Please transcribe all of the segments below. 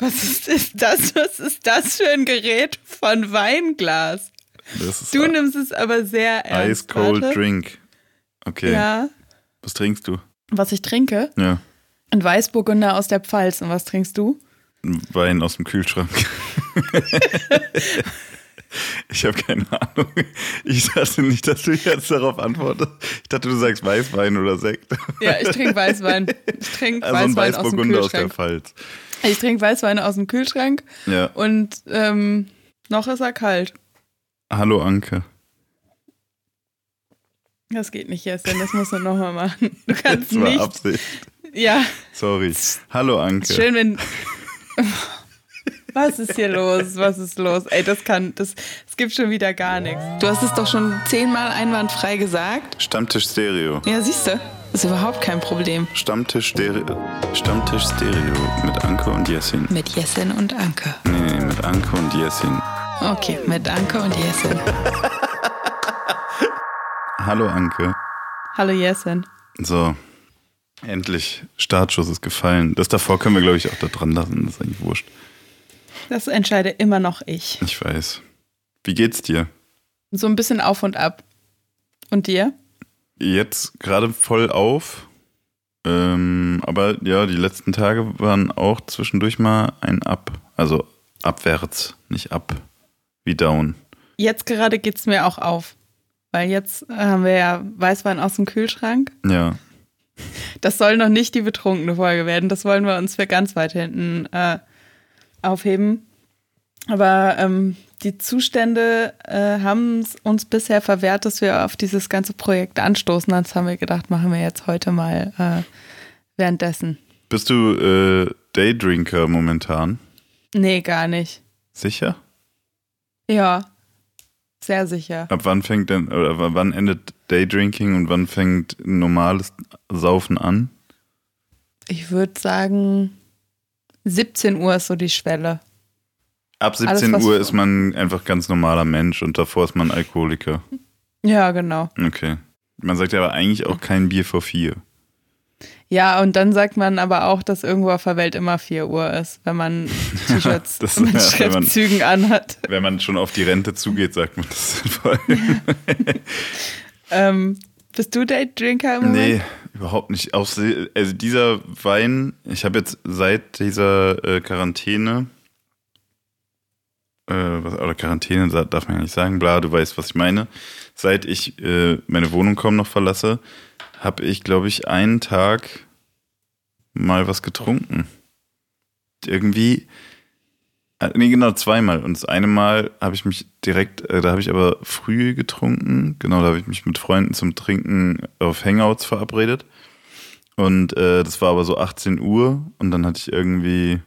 Was ist, ist das? Was ist das für ein Gerät von Weinglas? du nimmst es aber sehr ernst. Ice Cold Warte. Drink. Okay. Ja. Was trinkst du? Was ich trinke? Ja. Ein Weißburgunder aus der Pfalz. Und was trinkst du? Wein aus dem Kühlschrank. ich habe keine Ahnung. Ich dachte nicht, dass du jetzt darauf antwortest. Ich dachte, du sagst Weißwein oder Sekt. Ja, ich trinke Weißwein. Ich trinke also Weißwein ein aus dem Kühlschrank. aus der Pfalz. Ich trinke Weißwein aus dem Kühlschrank. Ja. Und ähm, noch ist er kalt. Hallo Anke. Das geht nicht jetzt, denn das musst du nochmal machen. Du kannst das war nicht. Absicht. Ja. Sorry. Hallo Anke. Schön, wenn. Was ist hier los? Was ist los? Ey, das kann, das, es gibt schon wieder gar nichts. Du hast es doch schon zehnmal einwandfrei gesagt. Stammtisch Stereo. Ja, siehst du, ist überhaupt kein Problem. Stammtisch Stereo. Stammtisch Stereo mit Anke und Jessin. Mit Jessin und Anke. Nee, nee, mit Anke und Jessin. Okay, mit Anke und Jessin. Hallo Anke. Hallo Jessin. So, endlich. Startschuss ist gefallen. Das davor können wir, glaube ich, auch da dran lassen. Das ist eigentlich wurscht. Das entscheide immer noch ich. Ich weiß. Wie geht's dir? So ein bisschen auf und ab. Und dir? Jetzt gerade voll auf. Ähm, aber ja, die letzten Tage waren auch zwischendurch mal ein Ab. Also abwärts, nicht ab, wie down. Jetzt gerade geht's mir auch auf. Weil jetzt haben wir ja Weißwein aus dem Kühlschrank. Ja. Das soll noch nicht die betrunkene Folge werden. Das wollen wir uns für ganz weit hinten äh, aufheben. Aber ähm, die Zustände äh, haben uns bisher verwehrt, dass wir auf dieses ganze Projekt anstoßen. Das haben wir gedacht, machen wir jetzt heute mal äh, währenddessen. Bist du äh, Daydrinker momentan? Nee, gar nicht. Sicher? Ja, sehr sicher. Ab wann fängt denn, oder wann endet Daydrinking und wann fängt normales Saufen an? Ich würde sagen, 17 Uhr ist so die Schwelle. Ab 17 Alles, Uhr ist man einfach ganz normaler Mensch und davor ist man Alkoholiker. Ja, genau. Okay. Man sagt ja aber eigentlich auch kein Bier vor vier. Ja, und dann sagt man aber auch, dass irgendwo auf der Welt immer 4 Uhr ist, wenn man T-Shirts ja, mit Schriftzügen man, anhat. Wenn man schon auf die Rente zugeht, sagt man das vor ähm, bist du Date-Drinker im Moment? Nee, überhaupt nicht. Also dieser Wein, ich habe jetzt seit dieser äh, Quarantäne, äh, oder Quarantäne darf man ja nicht sagen, bla, du weißt, was ich meine. Seit ich äh, meine Wohnung kaum noch verlasse, habe ich, glaube ich, einen Tag mal was getrunken. Irgendwie, nee, genau, zweimal. Und das eine Mal habe ich mich direkt, äh, da habe ich aber früh getrunken. Genau, da habe ich mich mit Freunden zum Trinken auf Hangouts verabredet. Und äh, das war aber so 18 Uhr und dann hatte ich irgendwie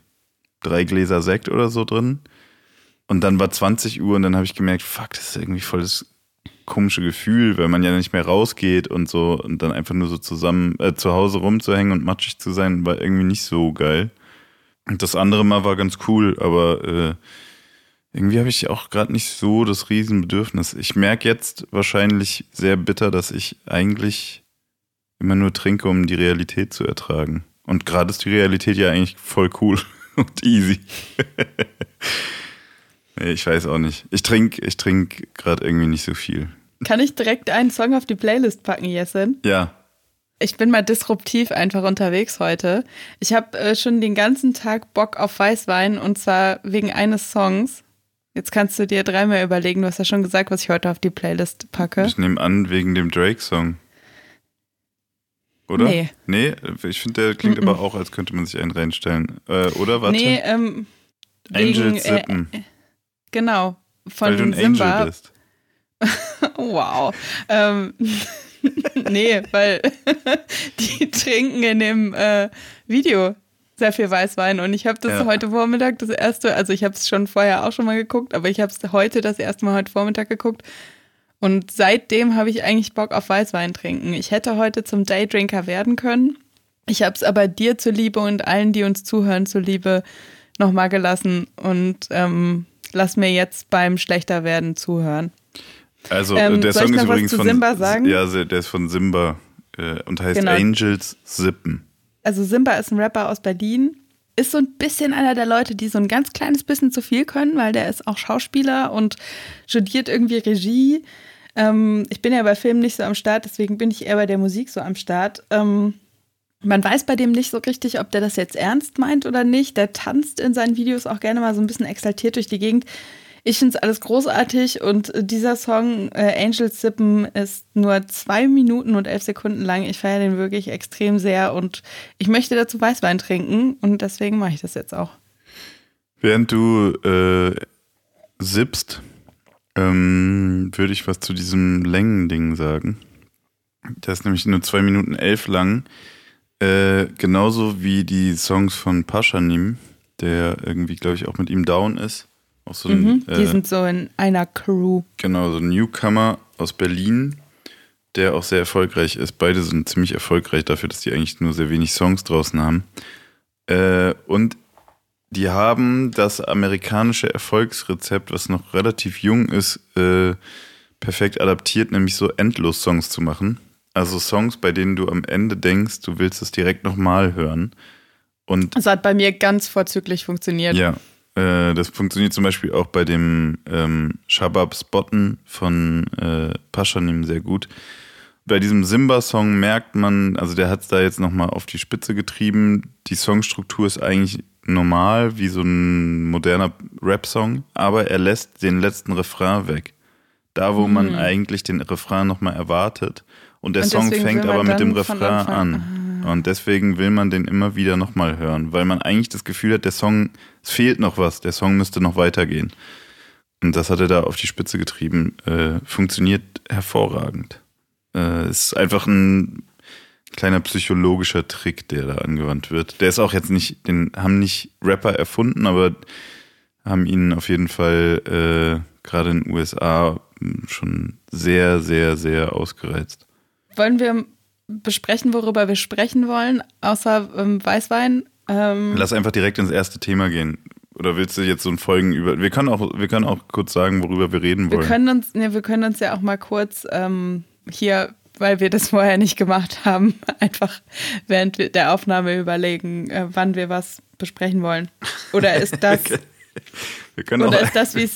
drei Gläser Sekt oder so drin. Und dann war 20 Uhr und dann habe ich gemerkt, fuck, das ist irgendwie voll das komische Gefühl, weil man ja nicht mehr rausgeht und so und dann einfach nur so zusammen äh, zu Hause rumzuhängen und matschig zu sein, war irgendwie nicht so geil. Und das andere Mal war ganz cool, aber äh, irgendwie habe ich auch gerade nicht so das Riesenbedürfnis. Ich merke jetzt wahrscheinlich sehr bitter, dass ich eigentlich immer nur trinke, um die Realität zu ertragen. Und gerade ist die Realität ja eigentlich voll cool und easy. Nee, ich weiß auch nicht. Ich trinke ich trink gerade irgendwie nicht so viel. Kann ich direkt einen Song auf die Playlist packen, Jessen? Ja. Ich bin mal disruptiv einfach unterwegs heute. Ich habe äh, schon den ganzen Tag Bock auf Weißwein und zwar wegen eines Songs. Jetzt kannst du dir dreimal überlegen, du hast ja schon gesagt, was ich heute auf die Playlist packe. Ich nehme an, wegen dem Drake-Song. Oder? Nee. Nee, ich finde, der klingt mm -mm. aber auch, als könnte man sich einen reinstellen. Äh, oder? Warte. Nee, ähm. Angel Zippen. Äh, Genau. Von Weil du ein Simba. Angel bist. wow. Ähm, nee, weil die trinken in dem äh, Video sehr viel Weißwein und ich habe das ja. heute Vormittag das erste, also ich habe es schon vorher auch schon mal geguckt, aber ich habe es heute das erste Mal heute Vormittag geguckt und seitdem habe ich eigentlich Bock auf Weißwein trinken. Ich hätte heute zum Daydrinker werden können. Ich habe es aber dir zuliebe und allen, die uns zuhören, zuliebe nochmal gelassen und ähm, lass mir jetzt beim Schlechter-Werden zuhören. Also, ähm, der Song ist übrigens von Simba sagen? Ja, der ist von Simba äh, und heißt genau. Angels Sippen. Also, Simba ist ein Rapper aus Berlin ist so ein bisschen einer der Leute, die so ein ganz kleines bisschen zu viel können, weil der ist auch Schauspieler und studiert irgendwie Regie. Ähm, ich bin ja bei Filmen nicht so am Start, deswegen bin ich eher bei der Musik so am Start. Ähm, man weiß bei dem nicht so richtig, ob der das jetzt ernst meint oder nicht. Der tanzt in seinen Videos auch gerne mal so ein bisschen exaltiert durch die Gegend. Ich finde es alles großartig und dieser Song äh, Angels Sippen ist nur zwei Minuten und elf Sekunden lang. Ich feiere den wirklich extrem sehr und ich möchte dazu Weißwein trinken und deswegen mache ich das jetzt auch. Während du äh, sippst, ähm, würde ich was zu diesem Längending sagen. Der ist nämlich nur zwei Minuten elf lang. Äh, genauso wie die Songs von Paschanim, der irgendwie, glaube ich, auch mit ihm down ist. Auch so ein, mhm, die äh, sind so in einer Crew. Genau, so ein Newcomer aus Berlin, der auch sehr erfolgreich ist. Beide sind ziemlich erfolgreich dafür, dass die eigentlich nur sehr wenig Songs draußen haben. Äh, und die haben das amerikanische Erfolgsrezept, was noch relativ jung ist, äh, perfekt adaptiert, nämlich so Endlos-Songs zu machen. Also Songs, bei denen du am Ende denkst, du willst es direkt nochmal hören. Und das hat bei mir ganz vorzüglich funktioniert. Ja, äh, das funktioniert zum Beispiel auch bei dem ähm, Shabab Spotten von äh, Paschanim sehr gut. Bei diesem Simba-Song merkt man, also der hat es da jetzt nochmal auf die Spitze getrieben. Die Songstruktur ist eigentlich normal, wie so ein moderner Rap-Song, aber er lässt den letzten Refrain weg. Da, wo mhm. man eigentlich den Refrain nochmal erwartet. Und der Und Song fängt aber mit dem Refrain an. Ah. Und deswegen will man den immer wieder nochmal hören, weil man eigentlich das Gefühl hat, der Song, es fehlt noch was, der Song müsste noch weitergehen. Und das hat er da auf die Spitze getrieben. Äh, funktioniert hervorragend. Äh, ist einfach ein kleiner psychologischer Trick, der da angewandt wird. Der ist auch jetzt nicht, den haben nicht Rapper erfunden, aber haben ihn auf jeden Fall äh, gerade in den USA schon sehr, sehr, sehr ausgereizt. Wollen wir besprechen, worüber wir sprechen wollen, außer ähm, Weißwein? Ähm Lass einfach direkt ins erste Thema gehen. Oder willst du jetzt so ein Folgen über. Wir können auch, wir können auch kurz sagen, worüber wir reden wollen. Wir können uns, ne, wir können uns ja auch mal kurz ähm, hier weil wir das vorher nicht gemacht haben, einfach während der Aufnahme überlegen, äh, wann wir was besprechen wollen. Oder ist das. Oder ist das, wie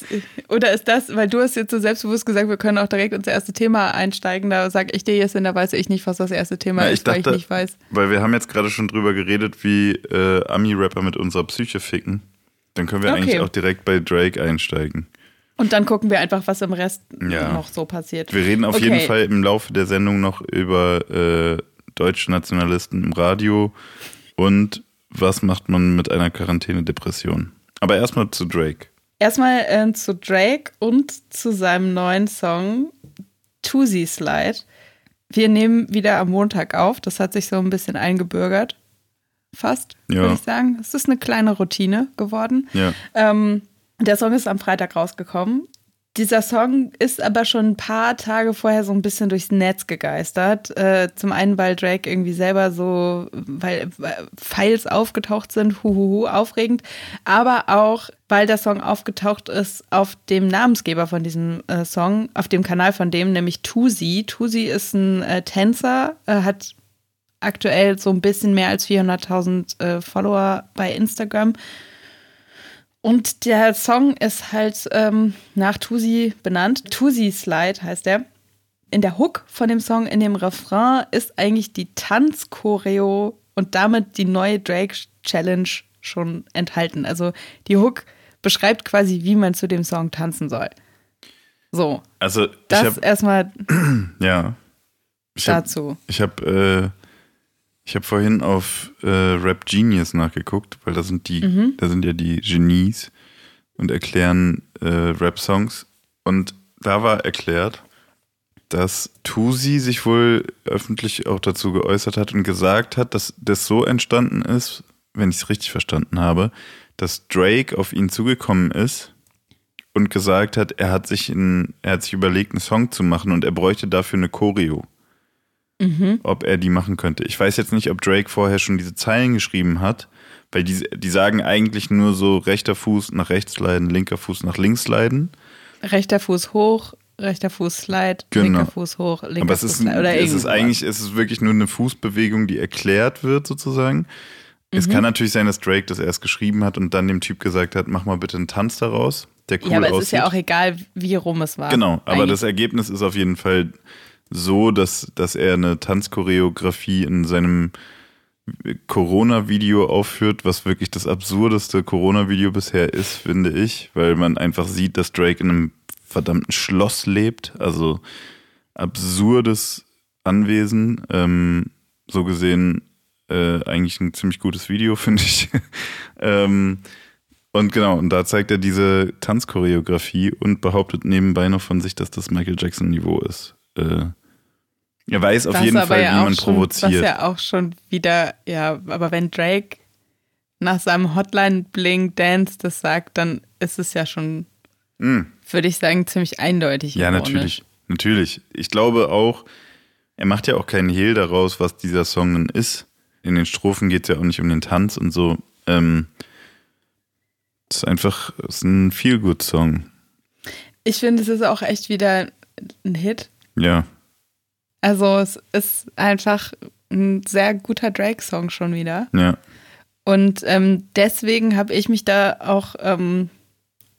oder ist das, weil du hast jetzt so selbstbewusst gesagt, wir können auch direkt ins erste Thema einsteigen. Da sage ich dir jetzt, da weiß ich nicht, was das erste Thema Na, ist, dachte, weil ich nicht weiß. Weil wir haben jetzt gerade schon drüber geredet, wie äh, Ami-Rapper mit unserer Psyche ficken. Dann können wir okay. eigentlich auch direkt bei Drake einsteigen. Und dann gucken wir einfach, was im Rest ja. noch so passiert. Wir reden auf okay. jeden Fall im Laufe der Sendung noch über äh, deutsche Nationalisten im Radio und was macht man mit einer Quarantäne-Depression. Aber erstmal zu Drake. Erstmal äh, zu Drake und zu seinem neuen Song Tusi Slide. Wir nehmen wieder am Montag auf. Das hat sich so ein bisschen eingebürgert. Fast, ja. würde ich sagen. Es ist eine kleine Routine geworden. Ja. Ähm, der Song ist am Freitag rausgekommen. Dieser Song ist aber schon ein paar Tage vorher so ein bisschen durchs Netz gegeistert. Äh, zum einen, weil Drake irgendwie selber so, weil Files aufgetaucht sind, huhuhu, aufregend. Aber auch, weil der Song aufgetaucht ist auf dem Namensgeber von diesem äh, Song, auf dem Kanal von dem, nämlich Tusi. Tusi ist ein äh, Tänzer, äh, hat aktuell so ein bisschen mehr als 400.000 äh, Follower bei Instagram und der Song ist halt ähm, nach Tusi benannt. Tusi Slide heißt der. In der Hook von dem Song, in dem Refrain, ist eigentlich die Tanzchoreo und damit die neue Drake Challenge schon enthalten. Also die Hook beschreibt quasi, wie man zu dem Song tanzen soll. So. Also das erstmal ja. Ich dazu. Hab, ich habe äh, ich habe vorhin auf äh, Rap Genius nachgeguckt, weil da sind die, mhm. da sind ja die Genies und erklären äh, Rap-Songs. Und da war erklärt, dass Tusi sich wohl öffentlich auch dazu geäußert hat und gesagt hat, dass das so entstanden ist, wenn ich es richtig verstanden habe, dass Drake auf ihn zugekommen ist und gesagt hat, er hat sich in, er hat sich überlegt, einen Song zu machen und er bräuchte dafür eine Choreo mhm. ob er die machen könnte. Ich weiß jetzt nicht, ob Drake vorher schon diese Zeilen geschrieben hat, weil die, die sagen eigentlich nur so rechter Fuß nach rechts leiden, linker Fuß nach links leiden. Rechter Fuß hoch, rechter Fuß slide, genau. linker Fuß hoch, linker Aber es Fuß ist, slide. Oder es ist eigentlich, es ist wirklich nur eine Fußbewegung, die erklärt wird sozusagen. Mhm. Es kann natürlich sein, dass Drake das erst geschrieben hat und dann dem Typ gesagt hat, mach mal bitte einen Tanz daraus, der cool Ja, aber aussieht. es ist ja auch egal, wie rum es war. Genau, aber Eigentlich. das Ergebnis ist auf jeden Fall so, dass, dass er eine Tanzchoreografie in seinem Corona-Video aufführt, was wirklich das absurdeste Corona-Video bisher ist, finde ich, weil man einfach sieht, dass Drake in einem verdammten Schloss lebt, also absurdes Anwesen. Ähm, so gesehen äh, eigentlich ein ziemlich gutes Video, finde ich. ähm, und genau, und da zeigt er diese Tanzchoreografie und behauptet nebenbei noch von sich, dass das Michael Jackson-Niveau ist. Äh, er weiß auf jeden Fall, ja wie man schon, provoziert. Was ja auch schon wieder, ja, aber wenn Drake nach seinem Hotline-Bling Dance das sagt, dann ist es ja schon, Mm. würde ich sagen, ziemlich eindeutig. Ja, ironisch. natürlich. Natürlich. Ich glaube auch, er macht ja auch keinen Hehl daraus, was dieser Song dann ist. In den Strophen geht es ja auch nicht um den Tanz und so. Ähm, es ist einfach es ist ein Feel-Good-Song. Ich finde, es ist auch echt wieder ein Hit. Ja. Also es ist einfach ein sehr guter Drake-Song schon wieder. Ja. Und ähm, deswegen habe ich mich da auch ähm,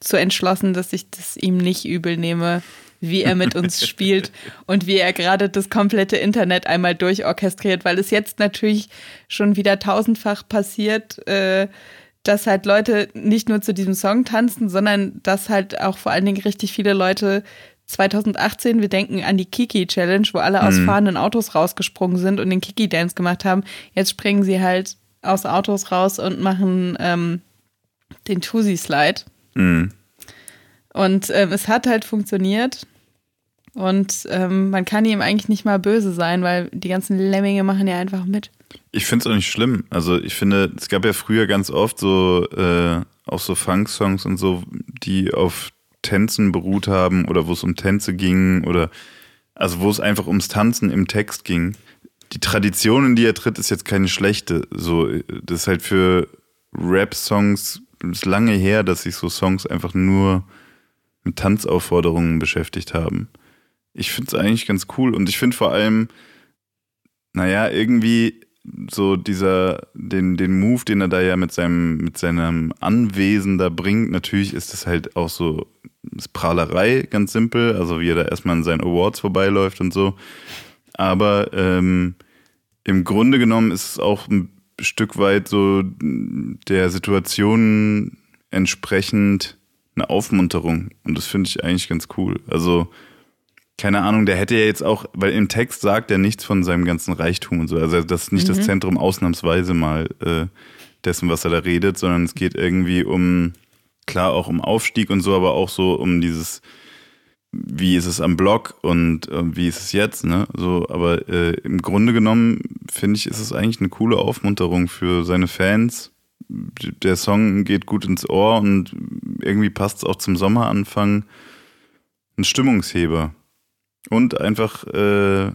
zu entschlossen, dass ich das ihm nicht übel nehme, wie er mit uns spielt und wie er gerade das komplette Internet einmal durchorchestriert, weil es jetzt natürlich schon wieder tausendfach passiert, äh, dass halt Leute nicht nur zu diesem Song tanzen, sondern dass halt auch vor allen Dingen richtig viele Leute 2018, wir denken an die Kiki Challenge, wo alle aus Mhm. fahrenden Autos rausgesprungen sind und den Kiki Dance gemacht haben. Jetzt springen sie halt aus Autos raus und machen ähm, den Tusi Slide. Mhm. Und ähm, es hat halt funktioniert. Und ähm, man kann ihm eigentlich nicht mal böse sein, weil die ganzen Lemminge machen ja einfach mit. Ich finde es auch nicht schlimm. Also ich finde, es gab ja früher ganz oft so, äh, auch so Funk-Songs und so, die auf Tänzen beruht haben oder wo es um Tänze ging oder also wo es einfach ums Tanzen im Text ging. Die Tradition, in die er tritt, ist jetzt keine schlechte. So, das ist halt für Rap-Songs lange her, dass sich so Songs einfach nur mit Tanzaufforderungen beschäftigt haben. Ich finde es eigentlich ganz cool und ich finde vor allem, naja, irgendwie so dieser, den, den Move, den er da ja mit seinem, mit seinem Anwesen da bringt, natürlich ist das halt auch so Prahlerei, ganz simpel, also wie er da erstmal an seinen Awards vorbeiläuft und so. Aber ähm, im Grunde genommen ist es auch ein Stück weit so der Situation entsprechend eine Aufmunterung. Und das finde ich eigentlich ganz cool. Also, keine Ahnung, der hätte ja jetzt auch, weil im Text sagt er nichts von seinem ganzen Reichtum und so. Also das ist nicht das Zentrum ausnahmsweise mal äh, dessen, was er da redet, sondern es geht irgendwie um, klar auch um Aufstieg und so, aber auch so um dieses, wie ist es am Block und äh, wie ist es jetzt, ne? So, aber äh, im Grunde genommen finde ich, ist es eigentlich eine coole Aufmunterung für seine Fans. Der Song geht gut ins Ohr und irgendwie passt es auch zum Sommeranfang. Ein Stimmungsheber. Und einfach äh,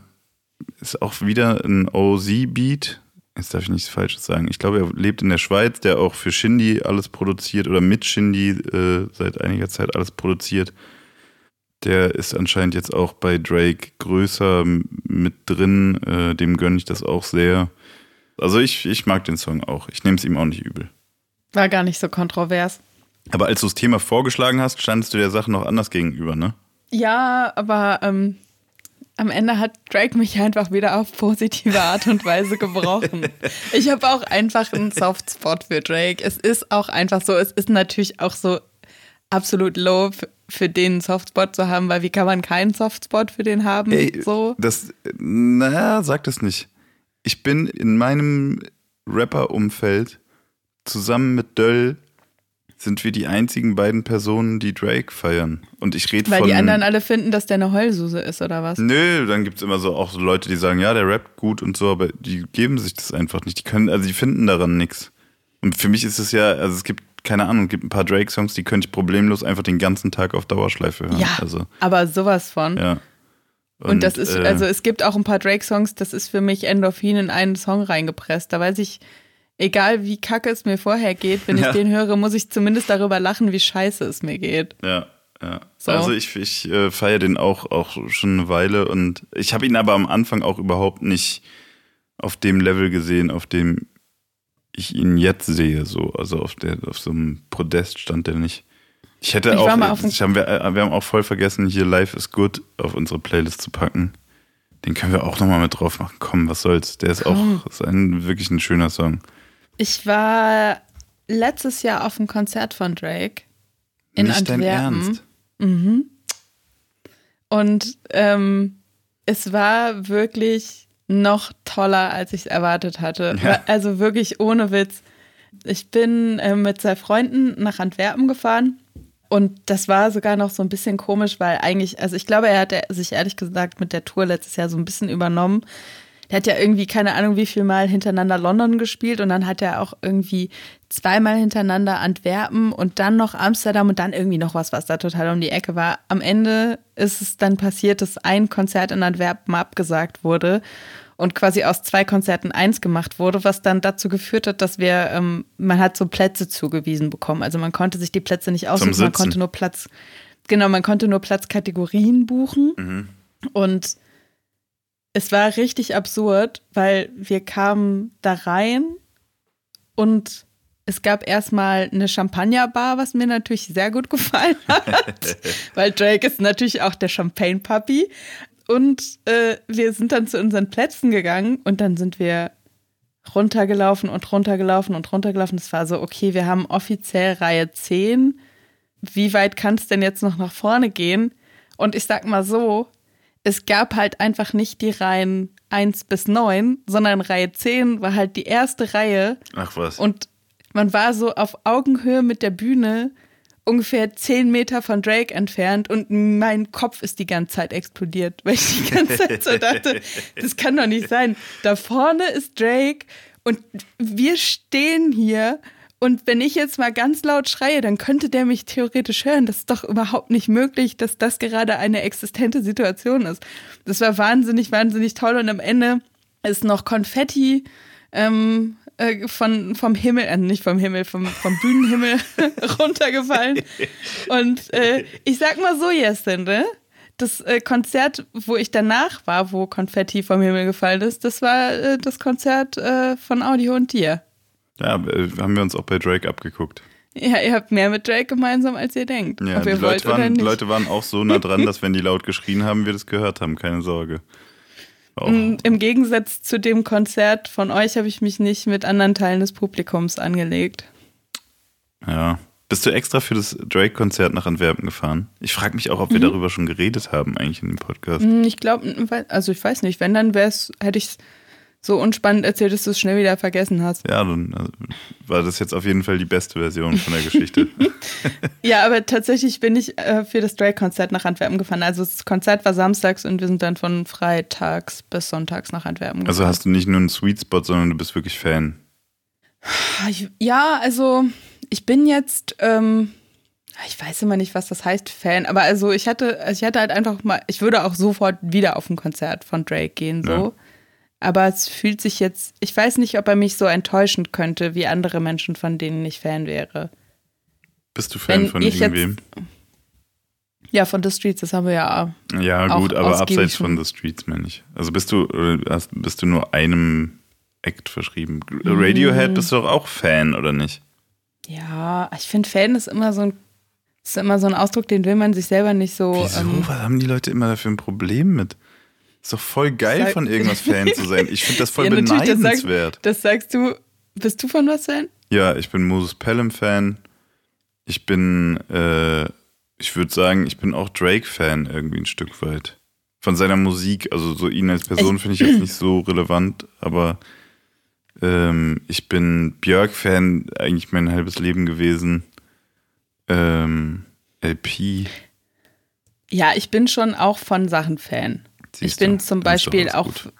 ist auch wieder ein OZ-Beat. Jetzt darf ich nichts Falsches sagen. Ich glaube, er lebt in der Schweiz, der auch für Shindy alles produziert oder mit Shindy äh, seit einiger Zeit alles produziert. Der ist anscheinend jetzt auch bei Drake größer mit drin. Äh, dem gönne ich das auch sehr. Also ich, ich mag den Song auch. Ich nehme es ihm auch nicht übel. War gar nicht so kontrovers. Aber als du das Thema vorgeschlagen hast, standest du der Sache noch anders gegenüber, ne? Ja, aber ähm, am Ende hat Drake mich einfach wieder auf positive Art und Weise gebrochen. Ich habe auch einfach einen Softspot für Drake. Es ist auch einfach so, es ist natürlich auch so absolut low für den einen Softspot zu haben, weil wie kann man keinen Softspot für den haben? Ey, so. Das, naja, sag das nicht. Ich bin in meinem Rapper-Umfeld zusammen mit Döll sind wir die einzigen beiden Personen, die Drake feiern. Und ich rede Weil von. die anderen alle finden, dass der eine Heulsuse ist, oder was? Nö, dann gibt es immer so auch so Leute, die sagen, ja, der rappt gut und so, aber die geben sich das einfach nicht. Die können, also die finden daran nichts. Und für mich ist es ja, also es gibt, keine Ahnung, es gibt ein paar Drake-Songs, die könnte ich problemlos einfach den ganzen Tag auf Dauerschleife hören. Ja, Also, aber sowas von. ja. Und, das ist, äh, also es gibt auch ein paar Drake-Songs, das ist für mich Endorphin in einen Song reingepresst. Da weiß ich, egal wie kacke es mir vorher geht, wenn Ja. ich den höre, muss ich zumindest darüber lachen, wie scheiße es mir geht. Ja, ja. So. Also ich, ich äh, feiere den auch, auch schon eine Weile und ich habe ihn aber am Anfang auch überhaupt nicht auf dem Level gesehen, auf dem ich ihn jetzt sehe, so. Also auf, der, auf so einem Podest stand er nicht. Ich hätte Ich auch, das haben wir, äh, wir haben auch voll vergessen, hier Live is Good auf unsere Playlist zu packen. Den können wir auch nochmal mit drauf machen. Komm, was soll's. Der ist Komm. auch ist ein, wirklich ein schöner Song. Ich war letztes Jahr auf einem Konzert von Drake in nicht Antwerpen. Ernst. Und ähm, es war wirklich noch toller, als ich es erwartet hatte. Ja. Also wirklich ohne Witz. Ich bin äh, mit zwei Freunden nach Antwerpen gefahren. Und das war sogar noch so ein bisschen komisch, weil eigentlich, also ich glaube, er hat sich ehrlich gesagt mit der Tour letztes Jahr so ein bisschen übernommen. Der hat ja irgendwie keine Ahnung, wie viel Mal hintereinander London gespielt und dann hat er auch irgendwie zweimal hintereinander Antwerpen und dann noch Amsterdam und dann irgendwie noch was, was da total um die Ecke war. Am Ende ist es dann passiert, dass ein Konzert in Antwerpen abgesagt wurde und quasi aus zwei Konzerten eins gemacht wurde, was dann dazu geführt hat, dass wir, ähm, man hat so Plätze zugewiesen bekommen. Also man konnte sich die Plätze nicht aussuchen, man konnte nur Platz, genau, man konnte nur Platzkategorien buchen. Mhm. Und es war richtig absurd, weil wir kamen da rein und es gab erstmal eine Champagnerbar, was mir natürlich sehr gut gefallen hat, weil Drake ist natürlich auch der Champagne-Puppy. Und äh, wir sind dann zu unseren Plätzen gegangen und dann sind wir runtergelaufen und runtergelaufen und runtergelaufen. Es war so, okay, wir haben offiziell Reihe 10. Wie weit kann es denn jetzt noch nach vorne gehen? Und ich sag mal so, es gab halt einfach nicht die Reihen 1 bis 9, sondern Reihe 10 war halt die erste Reihe Ach was. und man war so auf Augenhöhe mit der Bühne, ungefähr 10 Meter von Drake entfernt und mein Kopf ist die ganze Zeit explodiert, weil ich die ganze Zeit so dachte, das kann doch nicht sein. Da vorne ist Drake und wir stehen hier und wenn ich jetzt mal ganz laut schreie, dann könnte der mich theoretisch hören. Das ist doch überhaupt nicht möglich, dass das gerade eine existente Situation ist. Das war wahnsinnig, wahnsinnig toll und am Ende ist noch Konfetti ähm, äh, von, vom Himmel, äh, nicht vom Himmel, vom, vom Bühnenhimmel runtergefallen. Und äh, ich sag mal so, Jesinde, das äh, Konzert, wo ich danach war, wo Konfetti vom Himmel gefallen ist, das war äh, das Konzert äh, von Audio und dir. Ja, äh, haben wir uns auch bei Drake abgeguckt. Ja, ihr habt mehr mit Drake gemeinsam, als ihr denkt. Ja, ob die ihr wollt Leute, waren. Leute waren auch so nah dran, dass wenn die laut geschrien haben, wir das gehört haben. Keine Sorge. Auch, Mm, Im Gegensatz zu dem Konzert von euch habe ich mich nicht mit anderen Teilen des Publikums angelegt. ja. Bist du extra für das Drake-Konzert nach Antwerpen gefahren? Ich frage mich auch, ob wir Mhm. darüber schon geredet haben, eigentlich in dem Podcast. Hm, Ich glaube, also ich weiß nicht, wenn dann wär's, hätte ich es so unspannend erzählt, dass du es schnell wieder vergessen hast. Ja, dann also, war das jetzt auf jeden Fall die beste Version von der Geschichte. Ja, aber tatsächlich bin ich äh, für das Drake-Konzert nach Antwerpen gefahren. Also das Konzert war samstags und wir sind dann von freitags bis sonntags nach Antwerpen gefahren. Also hast du nicht nur einen Sweet Spot, sondern du bist wirklich Fan. Ja, also ich bin jetzt, ähm, ich weiß immer nicht, was das heißt, Fan, aber also ich hatte, also ich hatte halt einfach mal, ich würde auch sofort wieder auf ein Konzert von Drake gehen, so. Ja. Aber es fühlt sich jetzt, ich weiß nicht, ob er mich so enttäuschen könnte, wie andere Menschen, von denen ich Fan wäre. Bist du Fan Wenn von jetzt- irgendwem? Ja, von The Streets, das haben wir ja. Ja, gut, aber abseits von The Streets, meine ich. Also bist du, hast, bist du nur einem Act verschrieben? Radiohead bist du doch auch Fan, oder nicht? Ja, ich finde Fan ist immer so ein, ist immer so ein Ausdruck, den will man sich selber nicht so. Wieso? ähm, Was haben die Leute immer dafür ein Problem mit? Ist doch voll geil, Sag- von irgendwas Fan zu sein. Ich finde das voll Ja, natürlich, das sagst- beneidenswert. Das sagst du. Bist du von was Fan? Ja, ich bin Moses Pelham-Fan. Ich bin, äh, ich würde sagen, ich bin auch Drake-Fan irgendwie ein Stück weit. Von seiner Musik, also so ihn als Person finde ich jetzt nicht so relevant, aber ähm, ich bin Björk-Fan eigentlich mein halbes Leben gewesen. Ähm, LP. Ja, ich bin schon auch von Sachen Fan. Ich Siehst bin du, zum Beispiel auch gut.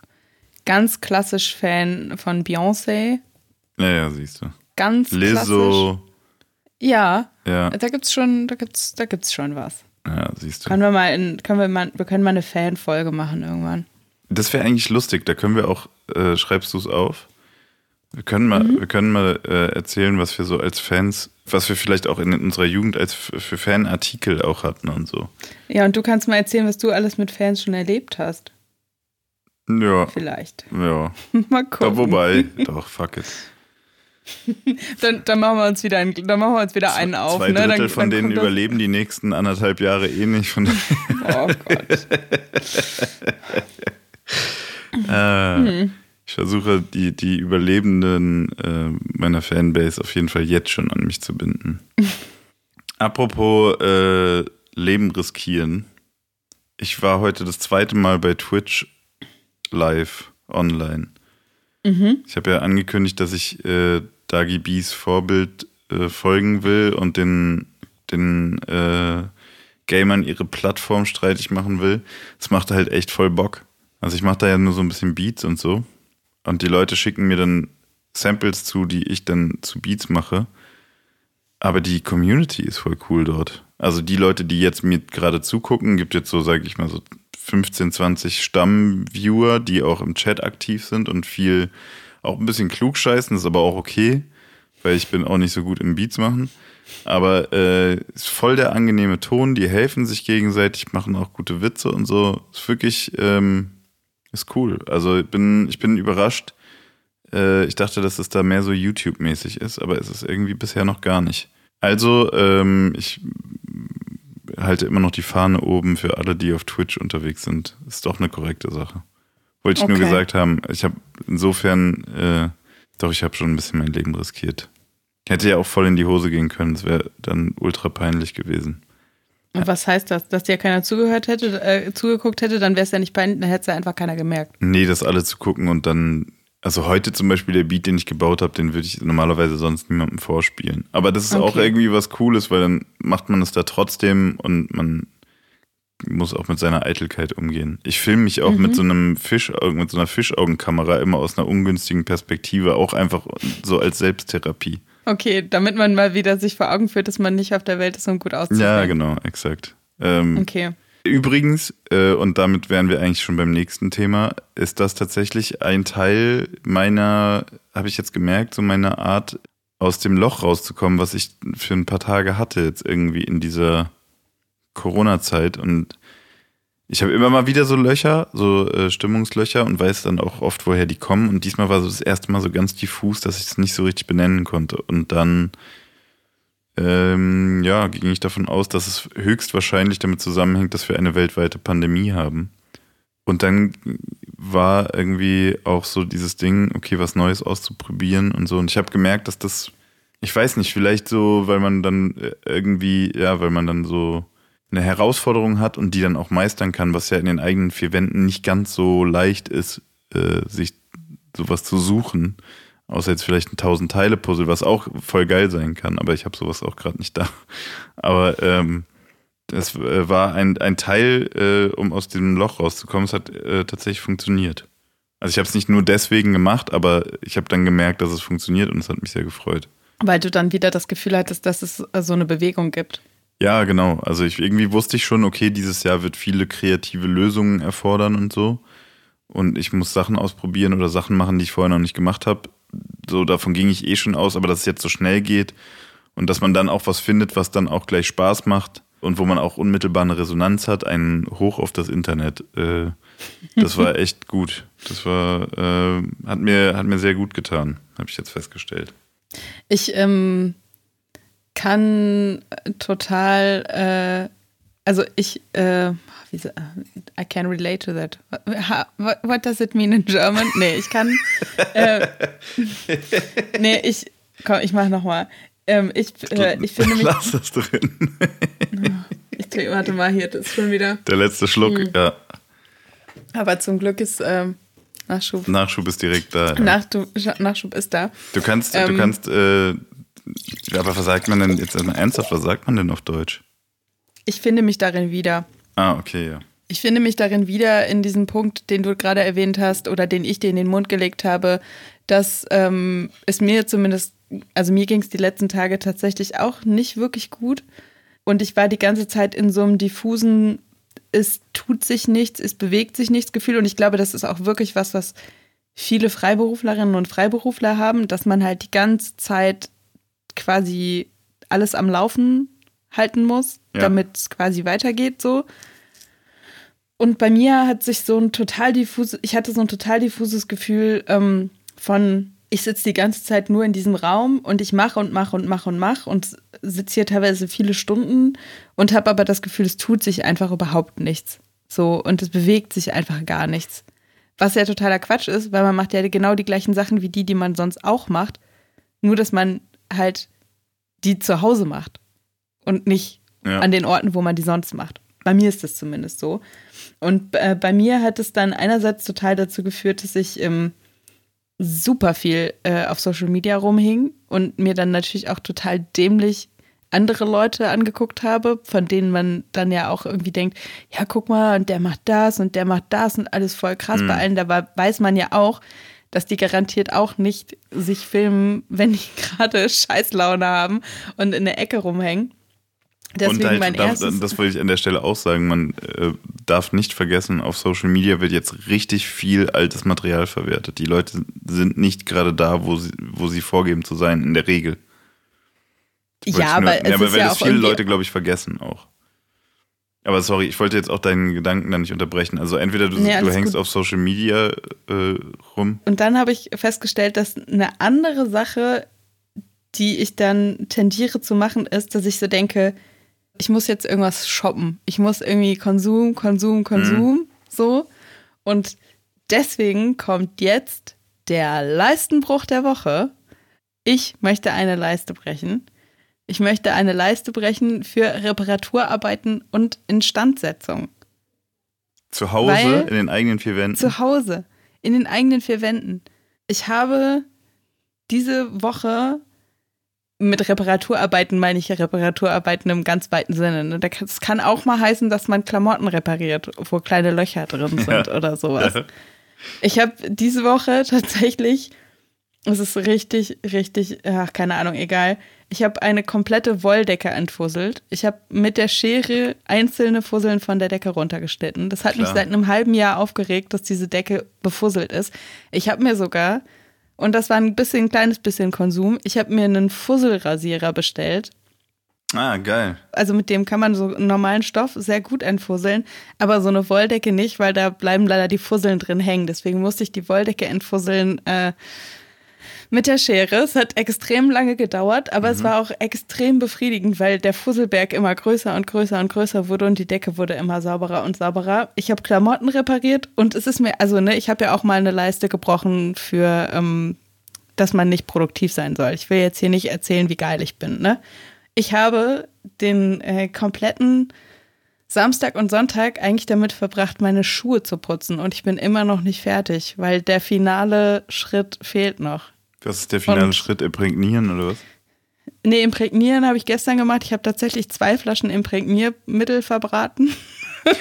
ganz klassisch Fan von Beyoncé. Ja, ja, siehst du. Ganz klassisch. Lizzo. Ja, Ja, da gibt's schon, da gibt's, da gibt's schon was. ja, siehst du. Können wir mal in, können wir mal, wir können mal eine Fanfolge machen irgendwann. Das wäre eigentlich lustig. Da können wir auch, äh, schreibst du es auf? Wir können mal, Mhm. wir können mal äh, erzählen, was wir so als Fans, was wir vielleicht auch in unserer Jugend als für Fanartikel auch hatten und so. Ja, und du kannst mal erzählen, was du alles mit Fans schon erlebt hast. Ja, Vielleicht. ja. mal Da, gucken. wobei, doch, fuck it. dann, dann, machen wir uns wieder, einen, dann machen wir uns wieder einen auf. Zwei ne? Drittel dann, von denen überleben die nächsten anderthalb Jahre eh nicht. Von oh Gott. äh, hm. Ich versuche, die, die Überlebenden äh, meiner Fanbase auf jeden Fall jetzt schon an mich zu binden. Apropos äh, Leben riskieren. Ich war heute das zweite Mal bei Twitch live online. Mhm. Ich habe ja angekündigt, dass ich äh, Dagi B's Vorbild äh, folgen will und den, den äh, Gamern ihre Plattform streitig machen will. Das macht halt echt voll Bock. Also ich mache da ja nur so ein bisschen Beats und so. Und die Leute schicken mir dann Samples zu, die ich dann zu Beats mache. Aber die Community ist voll cool dort. Also die Leute, die jetzt mir gerade zugucken, gibt jetzt so, sage ich mal, so 15, 20 Stammviewer, die auch im Chat aktiv sind und viel auch ein bisschen klug scheißen, ist aber auch okay, weil ich bin auch nicht so gut im Beats machen. Aber äh, ist voll der angenehme Ton, die helfen sich gegenseitig, machen auch gute Witze und so. Ist wirklich, ähm, ist cool. Also ich bin, ich bin überrascht. Äh, ich dachte, dass es da mehr so YouTube-mäßig ist, aber es ist irgendwie bisher noch gar nicht. Also, ähm, ich halte immer noch die Fahne oben für alle, die auf Twitch unterwegs sind. Ist doch eine korrekte Sache. Wollte ich okay. nur gesagt haben. Ich habe insofern, äh, doch, ich habe schon ein bisschen mein Leben riskiert. Hätte ja auch voll in die Hose gehen können. Es wäre dann ultra peinlich gewesen. Und was heißt das? Dass dir keiner zugehört hätte, äh, zugeguckt hätte, dann wäre es ja nicht peinlich, dann hätte es ja einfach keiner gemerkt. Nee, das alle zu gucken und dann, also heute zum Beispiel der Beat, den ich gebaut habe, den würde ich normalerweise sonst niemandem vorspielen. Aber das ist okay. auch irgendwie was Cooles, weil dann macht man es da trotzdem und man muss auch mit seiner Eitelkeit umgehen. Ich filme mich auch mhm. mit so einem Fisch, mit so einer Fischaugenkamera immer aus einer ungünstigen Perspektive, auch einfach so als Selbsttherapie. Okay, damit man mal wieder sich vor Augen führt, dass man nicht auf der Welt ist, um gut auszusehen. Ja, genau, exakt. Ähm, okay. Übrigens, äh, und damit wären wir eigentlich schon beim nächsten Thema, ist das tatsächlich ein Teil meiner, habe ich jetzt gemerkt, so meiner Art, aus dem Loch rauszukommen, was ich für ein paar Tage hatte, jetzt irgendwie in dieser Corona-Zeit. Und ich habe immer mal wieder so Löcher, so äh, Stimmungslöcher und weiß dann auch oft, woher die kommen. Und diesmal war so das erste Mal so ganz diffus, dass ich es nicht so richtig benennen konnte. Und dann, ähm, ja, ging ich davon aus, dass es höchstwahrscheinlich damit zusammenhängt, dass wir eine weltweite Pandemie haben. Und dann war irgendwie auch so dieses Ding, okay, was Neues auszuprobieren und so. Und ich habe gemerkt, dass das, ich weiß nicht, vielleicht so, weil man dann äh, irgendwie, ja, weil man dann so eine Herausforderung hat und die dann auch meistern kann, was ja in den eigenen vier Wänden nicht ganz so leicht ist, äh, sich sowas zu suchen. Außer jetzt vielleicht ein Tausend-Teile-Puzzle, was auch voll geil sein kann, aber ich habe sowas auch gerade nicht da. Aber ähm, das äh, war ein, ein Teil, äh, um aus dem Loch rauszukommen. Es hat äh, tatsächlich funktioniert. Also ich habe es nicht nur deswegen gemacht, aber ich habe dann gemerkt, dass es funktioniert und es hat mich sehr gefreut. Weil du dann wieder das Gefühl hattest, dass es äh, so eine Bewegung gibt. Ja, genau. Also ich irgendwie wusste ich schon, okay, dieses Jahr wird viele kreative Lösungen erfordern und so. Und ich muss Sachen ausprobieren oder Sachen machen, die ich vorher noch nicht gemacht habe. So, davon ging ich eh schon aus, aber dass es jetzt so schnell geht und dass man dann auch was findet, was dann auch gleich Spaß macht und wo man auch unmittelbar eine Resonanz hat, ein Hoch auf das Internet. Äh, das war echt gut. Das war, äh, hat, mir, hat mir sehr gut getan, habe ich jetzt festgestellt. Ich ähm, kann total, äh, also ich, äh, wie, I can relate to that. What, what, does it mean in German? Nee, ich kann, äh, nee, ich, komm, ich mach nochmal. Ähm, ich, äh, ich finde mich. Lass das drin. ich trinke, warte mal, hier, das ist schon wieder. Der letzte Schluck, hm. ja. Aber zum Glück ist ähm, Nachschub. Nachschub ist direkt da. Ja. Nachschub, Nachschub ist da. Du kannst, ähm, du kannst äh, aber was sagt man denn jetzt mal ernsthaft, was sagt man denn auf Deutsch? Ich finde mich darin wieder. Ah, okay, ja. Ich finde mich darin wieder in diesem Punkt, den du gerade erwähnt hast oder den ich dir in den Mund gelegt habe, dass ähm, es mir zumindest, also mir ging es die letzten Tage tatsächlich auch nicht wirklich gut. Und ich war die ganze Zeit in so einem diffusen, es tut sich nichts, es bewegt sich nichts Gefühl. Und ich glaube, das ist auch wirklich was, was viele Freiberuflerinnen und Freiberufler haben, dass man halt die ganze Zeit quasi alles am Laufen halten muss, ja. damit es quasi weitergeht so. Und bei mir hat sich so ein total diffuses, ich hatte so ein total diffuses Gefühl ähm, von, ich sitze die ganze Zeit nur in diesem Raum und ich mache und mache und mache und mache und sitze hier teilweise viele Stunden und habe aber das Gefühl, es tut sich einfach überhaupt nichts. So, und es bewegt sich einfach gar nichts. Was ja totaler Quatsch ist, weil man macht ja genau die gleichen Sachen wie die, die man sonst auch macht. Nur, dass man halt die zu Hause macht und nicht ja. an den Orten, wo man die sonst macht. Bei mir ist das zumindest so. Und äh, bei mir hat es dann einerseits total dazu geführt, dass ich ähm, super viel äh, auf Social Media rumhing und mir dann natürlich auch total dämlich andere Leute angeguckt habe, von denen man dann ja auch irgendwie denkt, ja, guck mal, und der macht das und der macht das und alles voll krass mhm. bei allen. Da weiß man ja auch, dass die garantiert auch nicht sich filmen, wenn die gerade Scheißlaune haben und in der Ecke rumhängen. Deswegen und halt, mein darf, das wollte ich an der Stelle auch sagen, man äh, darf nicht vergessen, auf Social Media wird jetzt richtig viel altes Material verwertet. Die Leute sind nicht gerade da, wo sie, wo sie vorgeben zu sein, in der Regel. Ja, aber, nur, ja, aber weil ja das viele Leute, glaube ich, vergessen auch. Aber sorry, ich wollte jetzt auch deinen Gedanken da nicht unterbrechen. Also entweder du, nee, du hängst gut. auf Social Media äh, rum. Und dann habe ich festgestellt, dass eine andere Sache, die ich dann tendiere zu machen, ist, dass ich so denke, ich muss jetzt irgendwas shoppen. Ich muss irgendwie Konsum, Konsum, Konsum, mhm. so. Und deswegen kommt jetzt der Leistenbruch der Woche. Ich möchte eine Leiste brechen. Ich möchte eine Leiste brechen für Reparaturarbeiten und Instandsetzung. Zu Hause, Weil, in den eigenen vier Wänden? Zu Hause, in den eigenen vier Wänden. Ich habe diese Woche mit Reparaturarbeiten meine ich ja Reparaturarbeiten im ganz weiten Sinne. Ne? Das kann auch mal heißen, dass man Klamotten repariert, wo kleine Löcher drin sind ja. oder sowas. Ja. Ich habe diese Woche tatsächlich, es ist richtig, richtig, ach, keine Ahnung, egal. Ich habe eine komplette Wolldecke entfusselt. Ich habe mit der Schere einzelne Fusseln von der Decke runtergeschnitten. Das hat Klar. mich seit einem halben Jahr aufgeregt, dass diese Decke befusselt ist. Ich habe mir sogar und das war ein bisschen, ein kleines bisschen Konsum. Ich habe mir einen Fusselrasierer bestellt. Ah, geil. Also mit dem kann man so normalen Stoff sehr gut entfusseln, aber so eine Wolldecke nicht, weil da bleiben leider die Fusseln drin hängen. Deswegen musste ich die Wolldecke entfusseln. Äh, mit der Schere. Es hat extrem lange gedauert, aber mhm. es war auch extrem befriedigend, weil der Fusselberg immer größer und größer und größer wurde und die Decke wurde immer sauberer und sauberer. Ich habe Klamotten repariert und es ist mir, also ne, ich habe ja auch mal eine Leiste gebrochen für, ähm, dass man nicht produktiv sein soll. Ich will jetzt hier nicht erzählen, wie geil ich bin, ne? Ich habe den äh, kompletten Samstag und Sonntag eigentlich damit verbracht, meine Schuhe zu putzen und ich bin immer noch nicht fertig, weil der finale Schritt fehlt noch. Was ist der finale und, Schritt? Imprägnieren oder was? Nee, Imprägnieren habe ich gestern gemacht. Ich habe tatsächlich zwei Flaschen Imprägniermittel verbraten.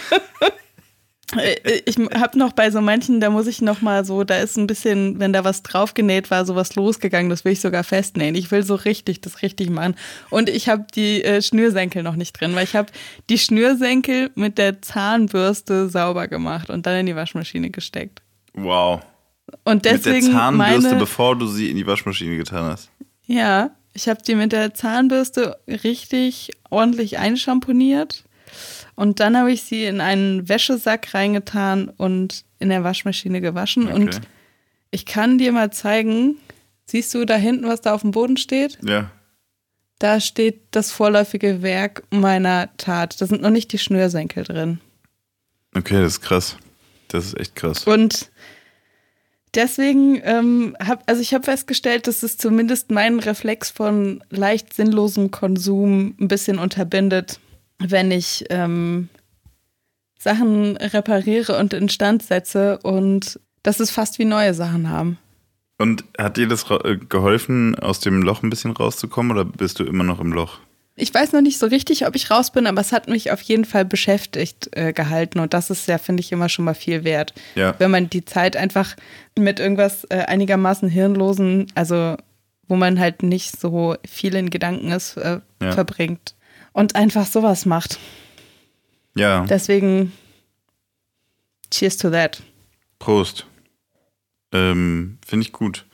Äh, ich habe noch bei so manchen, da muss ich noch mal so, da ist ein bisschen, wenn da was draufgenäht war, sowas losgegangen. Das will ich sogar festnähen. Ich will so richtig, das richtig machen. Und ich habe die äh, Schnürsenkel noch nicht drin, weil ich habe die Schnürsenkel mit der Zahnbürste sauber gemacht und dann in die Waschmaschine gesteckt. Wow. Und deswegen mit der Zahnbürste, meine, bevor du sie in die Waschmaschine getan hast. Ja, ich habe die mit der Zahnbürste richtig ordentlich einschamponiert. Und dann habe ich sie in einen Wäschesack reingetan und in der Waschmaschine gewaschen. Okay. Und ich kann dir mal zeigen, siehst du da hinten, was da auf dem Boden steht? Ja. Da steht das vorläufige Werk meiner Tat. Da sind noch nicht die Schnürsenkel drin. Okay, das ist krass. Das ist echt krass. Und Deswegen ähm, habe, also ich habe festgestellt, dass es zumindest meinen Reflex von leicht sinnlosem Konsum ein bisschen unterbindet, wenn ich ähm, Sachen repariere und instand setze und dass es fast wie neue Sachen haben. Und hat dir das äh, geholfen, aus dem Loch ein bisschen rauszukommen oder bist du immer noch im Loch? Ich weiß noch nicht so richtig, ob ich raus bin, aber es hat mich auf jeden Fall beschäftigt äh, gehalten und das ist ja, finde ich, immer schon mal viel wert. Ja. Wenn man die Zeit einfach mit irgendwas äh, einigermaßen hirnlosen, also wo man halt nicht so viel in Gedanken ist, äh, ja. verbringt und einfach sowas macht. Ja. Deswegen, cheers to that. Prost. Ähm, finde ich gut.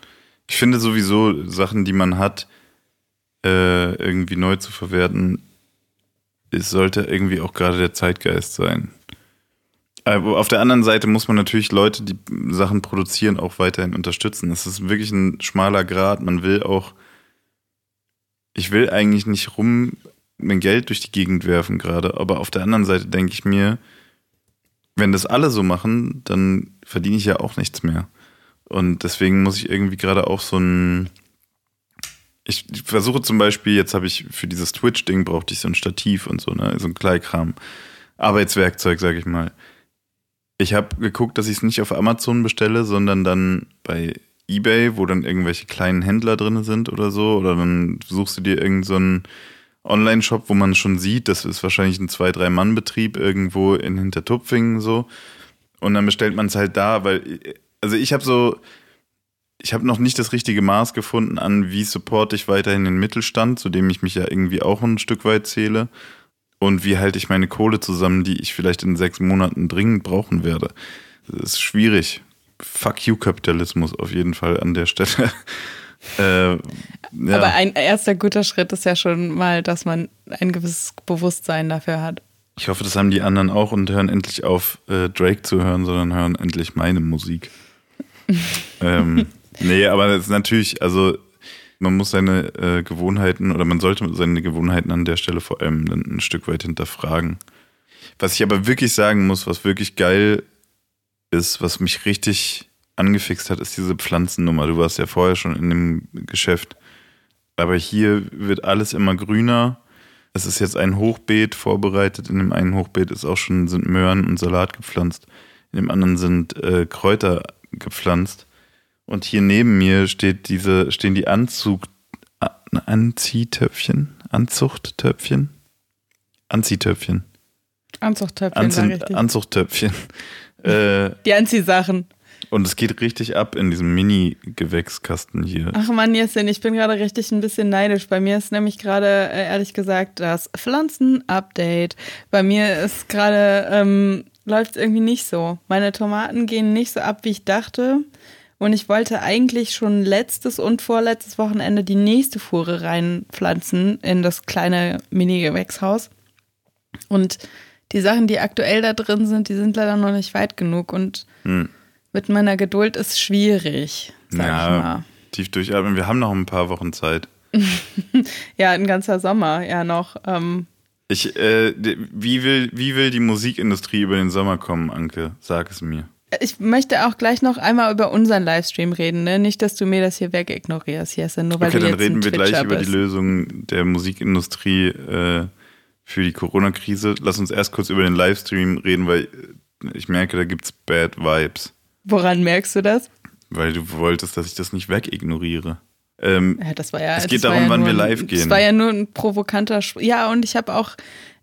Ich finde sowieso Sachen, die man hat, äh, irgendwie neu zu verwerten, es sollte irgendwie auch gerade der Zeitgeist sein. auf der anderen Seite muss man natürlich Leute, die Sachen produzieren, auch weiterhin unterstützen. Es ist wirklich ein schmaler Grad. Man will auch, ich will eigentlich nicht rum mein Geld durch die Gegend werfen gerade, aber auf der anderen Seite denke ich mir, wenn das alle so machen, dann verdiene ich ja auch nichts mehr. Und deswegen muss ich irgendwie gerade auch so ein. Ich versuche zum Beispiel, jetzt habe ich für dieses Twitch-Ding brauchte ich so ein Stativ und so, ne, so ein Kleinkram. Arbeitswerkzeug, sag ich mal. Ich habe geguckt, dass ich es nicht auf Amazon bestelle, sondern dann bei eBay, wo dann irgendwelche kleinen Händler drin sind oder so. Oder dann suchst du dir irgendeinen so Online-Shop, wo man schon sieht, das ist wahrscheinlich ein zwei, drei Mann-Betrieb irgendwo in Hintertupfingen so. Und dann bestellt man es halt da, weil, also ich habe so, ich habe noch nicht das richtige Maß gefunden an, wie supporte ich weiterhin den Mittelstand, zu dem ich mich ja irgendwie auch ein Stück weit zähle. Und wie halte ich meine Kohle zusammen, die ich vielleicht in sechs Monaten dringend brauchen werde. Das ist schwierig. Fuck you, Kapitalismus auf jeden Fall an der Stelle. Äh, ja. Aber ein erster guter Schritt ist ja schon mal, dass man ein gewisses Bewusstsein dafür hat. Ich hoffe, das haben die anderen auch und hören endlich auf, äh, Drake zu hören, sondern hören endlich meine Musik. ähm, nee, aber das ist natürlich, also man muss seine äh, Gewohnheiten oder man sollte seine Gewohnheiten an der Stelle vor allem dann ein Stück weit hinterfragen. Was ich aber wirklich sagen muss, was wirklich geil ist, was mich richtig angefixt hat, ist diese Pflanzennummer. Du warst ja vorher schon in dem Geschäft. Aber hier wird alles immer grüner. Es ist jetzt ein Hochbeet vorbereitet. In dem einen Hochbeet ist auch schon sind Möhren und Salat gepflanzt. In dem anderen sind äh, Kräuter gepflanzt. Und hier neben mir steht diese, stehen die Anzug, Anziehtöpfchen, Anzuchttöpfchen, Anziehtöpfchen. Anzuchttöpfchen, Anzie Anzuchttöpfchen. Äh, die Anziehsachen. Und es geht richtig ab in diesem Mini-Gewächskasten hier. Ach man, Jessin, ich bin gerade richtig ein bisschen neidisch. Bei mir ist nämlich gerade, äh, ehrlich gesagt, das Pflanzen-Update. Bei mir ist gerade, ähm, läuft es irgendwie nicht so. Meine Tomaten gehen nicht so ab, wie ich dachte. Und ich wollte eigentlich schon letztes und vorletztes Wochenende die nächste Fuhre reinpflanzen in das kleine Mini-Gewächshaus. Und die Sachen, die aktuell da drin sind, die sind leider noch nicht weit genug. Und hm mit meiner Geduld ist schwierig, sag ja, ich mal. Tief durchatmen. Wir haben noch ein paar Wochen Zeit. ja, ein ganzer Sommer, ja noch. Ähm. Ich, äh, wie, will, wie will die Musikindustrie über den Sommer kommen, Anke? Sag es mir. Ich möchte auch gleich noch einmal über unseren Livestream reden, ne? Nicht, dass du mir das hier wegignorierst, Jesse, nur weil okay, du jetzt dann reden wir gleich bist. über die Lösung der Musikindustrie äh, für die Corona-Krise. Lass uns erst kurz über den Livestream reden, weil ich merke, da gibt es Bad Vibes. Woran merkst du das? Weil du wolltest, dass ich das nicht wegignoriere. Ähm, ja, das war ja. Es geht darum, ja wann wir live gehen. Es war ja nur ein provokanter. Sp ja, und ich habe auch,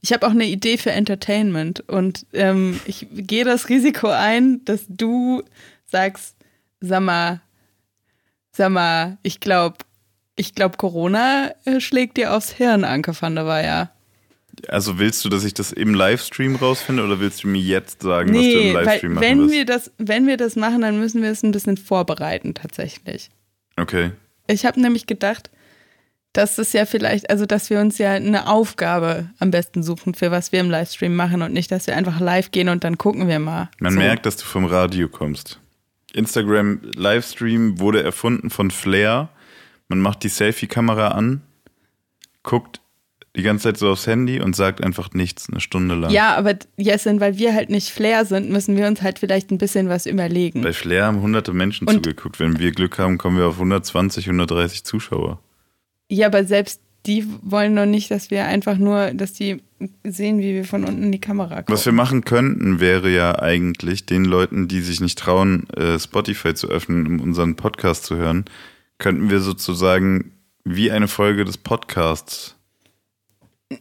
ich habe auch eine Idee für Entertainment und ähm, ich gehe das Risiko ein, dass du sagst, sag mal, sag mal, ich glaube, ich glaube, Corona äh, schlägt dir aufs Hirn, Anke van der Weyer. Also willst du, dass ich das im Livestream rausfinde oder willst du mir jetzt sagen, nee, was du im Livestream weil, machen wenn wir das, Wenn wir das machen, dann müssen wir es ein bisschen vorbereiten tatsächlich. Okay. Ich habe nämlich gedacht, dass es ja vielleicht, also dass wir uns ja eine Aufgabe am besten suchen, für was wir im Livestream machen und nicht, dass wir einfach live gehen und dann gucken wir mal. Man so. merkt, dass du vom Radio kommst. Instagram Livestream wurde erfunden von Flair. Man macht die Selfie-Kamera an, guckt die ganze Zeit so aufs Handy und sagt einfach nichts eine Stunde lang. Ja, aber Jessin, weil wir halt nicht Flair sind, müssen wir uns halt vielleicht ein bisschen was überlegen. Bei Flair haben hunderte Menschen und zugeguckt. Wenn wir Glück haben, kommen wir auf 120, 130 Zuschauer. Ja, aber selbst die wollen doch nicht, dass wir einfach nur, dass die sehen, wie wir von unten in die Kamera kommen. Was wir machen könnten, wäre ja eigentlich den Leuten, die sich nicht trauen, äh, Spotify zu öffnen, um unseren Podcast zu hören, könnten wir sozusagen wie eine Folge des Podcasts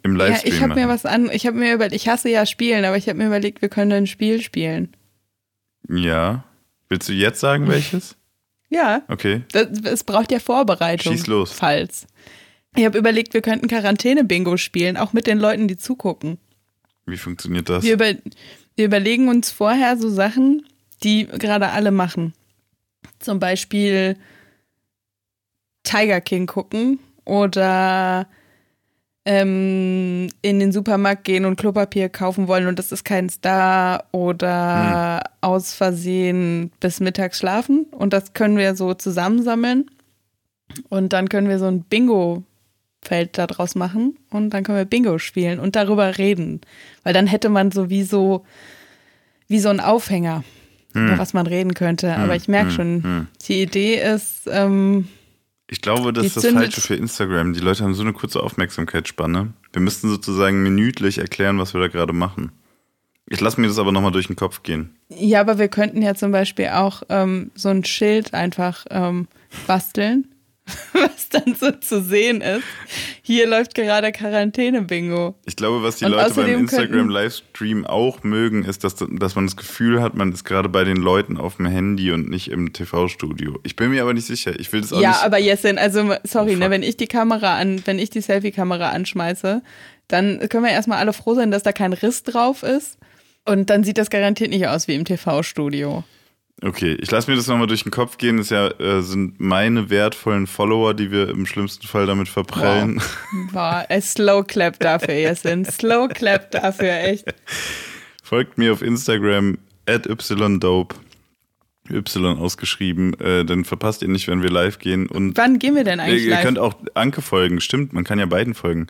im Livestream. Ja, ich habe mir was an, ich habe mir überlegt, ich hasse ja Spielen, aber ich habe mir überlegt, wir können ein Spiel spielen. Ja. Willst du jetzt sagen, welches? ja. Okay. es braucht ja Vorbereitung. Schieß los. Falls. Ich habe überlegt, wir könnten Quarantäne-Bingo spielen, auch mit den Leuten, die zugucken. Wie funktioniert das? Wir, über, wir überlegen uns vorher so Sachen, die gerade alle machen. Zum Beispiel Tiger King gucken oder ähm, in den Supermarkt gehen und Klopapier kaufen wollen und das ist kein Star oder hm. aus Versehen bis mittags schlafen. Und das können wir so zusammensammeln. Und dann können wir so ein Bingo-Feld daraus machen und dann können wir Bingo spielen und darüber reden. Weil dann hätte man sowieso wie so ein Aufhänger, hm. über was man reden könnte. Hm. Aber ich merke hm. schon, hm. die Idee ist, ähm, ich glaube, das ist das Falsche für Instagram. Die Leute haben so eine kurze Aufmerksamkeitsspanne. Wir müssten sozusagen minütlich erklären, was wir da gerade machen. Ich lasse mir das aber nochmal durch den Kopf gehen. Ja, aber wir könnten ja zum Beispiel auch ähm, so ein Schild einfach ähm, basteln was dann so zu sehen ist. Hier läuft gerade Quarantäne-Bingo. Ich glaube, was die Und Leute beim Instagram-Livestream auch mögen, ist, dass, dass man das Gefühl hat, man ist gerade bei den Leuten auf dem Handy und nicht im TV-Studio. Ich bin mir aber nicht sicher. Ich will das auch ja, nicht. Ja, aber Jessin, also sorry, oh, ne, wenn ich die Kamera an, wenn ich die Selfie-Kamera anschmeiße, dann können wir erstmal alle froh sein, dass da kein Riss drauf ist. Und dann sieht das garantiert nicht aus wie im TV-Studio. Okay, ich lasse mir das nochmal durch den Kopf gehen. Das ja, äh, sind meine wertvollen Follower, die wir im schlimmsten Fall damit verprellen. Wow, wow ein Slow Clap dafür, Jessin. Slow Clap dafür, echt. Folgt mir auf Instagram at ydope. Y ausgeschrieben, äh, dann verpasst ihr nicht, wenn wir live gehen. Und wann gehen wir denn eigentlich ihr, live? Könnt auch Anke folgen, stimmt, man kann ja beiden folgen.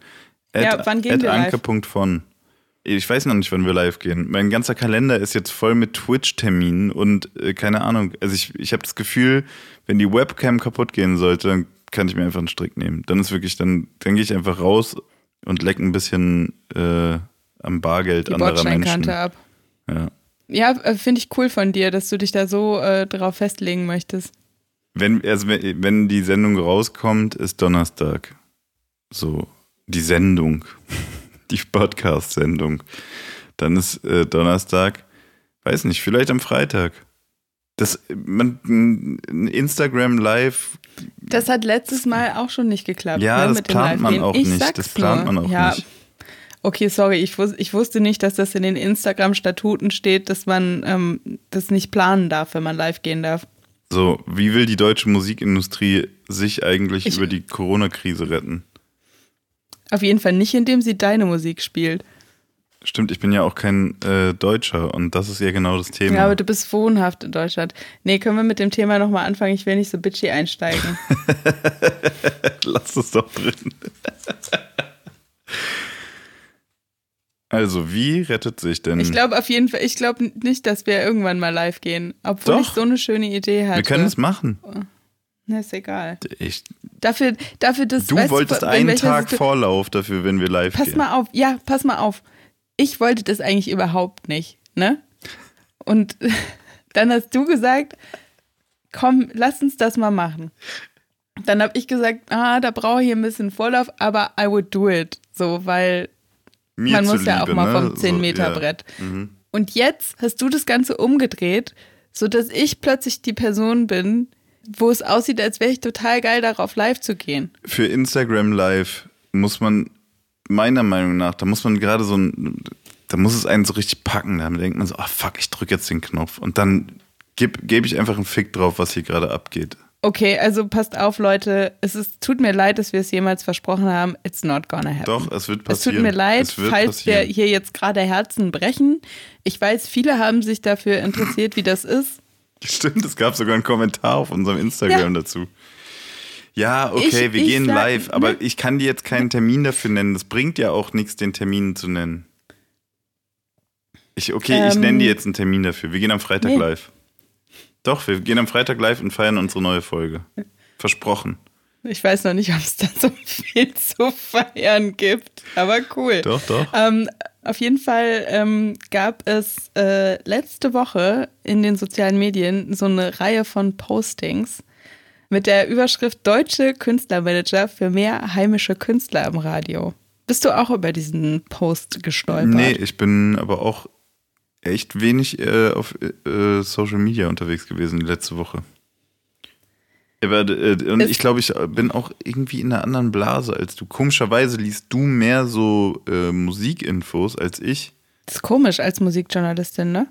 At, ja, wann gehen wir live? Anke.von. Ich weiß noch nicht, wann wir live gehen. Mein ganzer Kalender ist jetzt voll mit Twitch-Terminen und äh, keine Ahnung. Also ich, ich habe das Gefühl, wenn die Webcam kaputt gehen sollte, dann kann ich mir einfach einen Strick nehmen. Dann ist wirklich, dann, dann gehe ich einfach raus und leck ein bisschen äh, am Bargeld die anderer Menschen. ab. Ja, ja äh, finde ich cool von dir, dass du dich da so äh, drauf festlegen möchtest. Wenn, also wenn die Sendung rauskommt, ist Donnerstag. So, die Sendung die Podcast-Sendung. Dann ist äh, Donnerstag, weiß nicht, vielleicht am Freitag. Das, man, Instagram Live. Das hat letztes Mal auch schon nicht geklappt. Ja, ne, das plant man auch ich nicht. Das plant nur. man auch ja. nicht. Okay, sorry, ich, wus ich wusste nicht, dass das in den Instagram-Statuten steht, dass man ähm, das nicht planen darf, wenn man live gehen darf. So, wie will die deutsche Musikindustrie sich eigentlich ich, über die Corona-Krise retten? Auf jeden Fall nicht, indem sie deine Musik spielt. Stimmt, ich bin ja auch kein äh, Deutscher und das ist ja genau das Thema. Ja, aber du bist wohnhaft in Deutschland. Nee, können wir mit dem Thema nochmal anfangen? Ich will nicht so bitchy einsteigen. Lass es doch drin. also, wie rettet sich denn. Ich glaube auf jeden Fall, ich glaube nicht, dass wir irgendwann mal live gehen, obwohl doch. ich so eine schöne Idee hatte. Wir können es machen. Na, ist egal. Ich, dafür, dafür das. Du wolltest du, einen Tag Vorlauf dafür, wenn wir live pass gehen. Pass mal auf, ja, pass mal auf. Ich wollte das eigentlich überhaupt nicht, ne? Und dann hast du gesagt, komm, lass uns das mal machen. Dann habe ich gesagt, ah, da brauche ich ein bisschen Vorlauf, aber I would do it. So, weil Mir man muss ja auch mal ne? vom 10-Meter-Brett. So, ja. mhm. Und jetzt hast du das Ganze umgedreht, sodass ich plötzlich die Person bin, wo es aussieht, als wäre ich total geil darauf, live zu gehen. Für Instagram Live muss man, meiner Meinung nach, da muss man gerade so ein, da muss es einen so richtig packen. Da denkt man so, ah oh, fuck, ich drücke jetzt den Knopf. Und dann gebe geb ich einfach einen Fick drauf, was hier gerade abgeht. Okay, also passt auf, Leute. Es ist, tut mir leid, dass wir es jemals versprochen haben. It's not gonna happen. Doch, es wird passieren. Es tut mir leid, falls passieren. wir hier jetzt gerade Herzen brechen. Ich weiß, viele haben sich dafür interessiert, wie das ist. Stimmt, es gab sogar einen Kommentar auf unserem Instagram ja. dazu. Ja, okay, ich, wir ich gehen sag, live, aber ne? ich kann dir jetzt keinen Termin dafür nennen. Das bringt ja auch nichts, den Termin zu nennen. Ich, okay, ähm, ich nenne dir jetzt einen Termin dafür. Wir gehen am Freitag nee. live. Doch, wir gehen am Freitag live und feiern unsere neue Folge. Versprochen. Ich weiß noch nicht, ob es da so viel zu feiern gibt, aber cool. Doch, doch. Ähm, auf jeden Fall ähm, gab es äh, letzte Woche in den sozialen Medien so eine Reihe von Postings mit der Überschrift Deutsche Künstlermanager für mehr heimische Künstler im Radio. Bist du auch über diesen Post gestolpert? Nee, ich bin aber auch echt wenig äh, auf äh, Social Media unterwegs gewesen letzte Woche. Äh, und ich glaube, ich bin auch irgendwie in einer anderen Blase als du. Komischerweise liest du mehr so äh, Musikinfos als ich. Das ist komisch als Musikjournalistin, ne?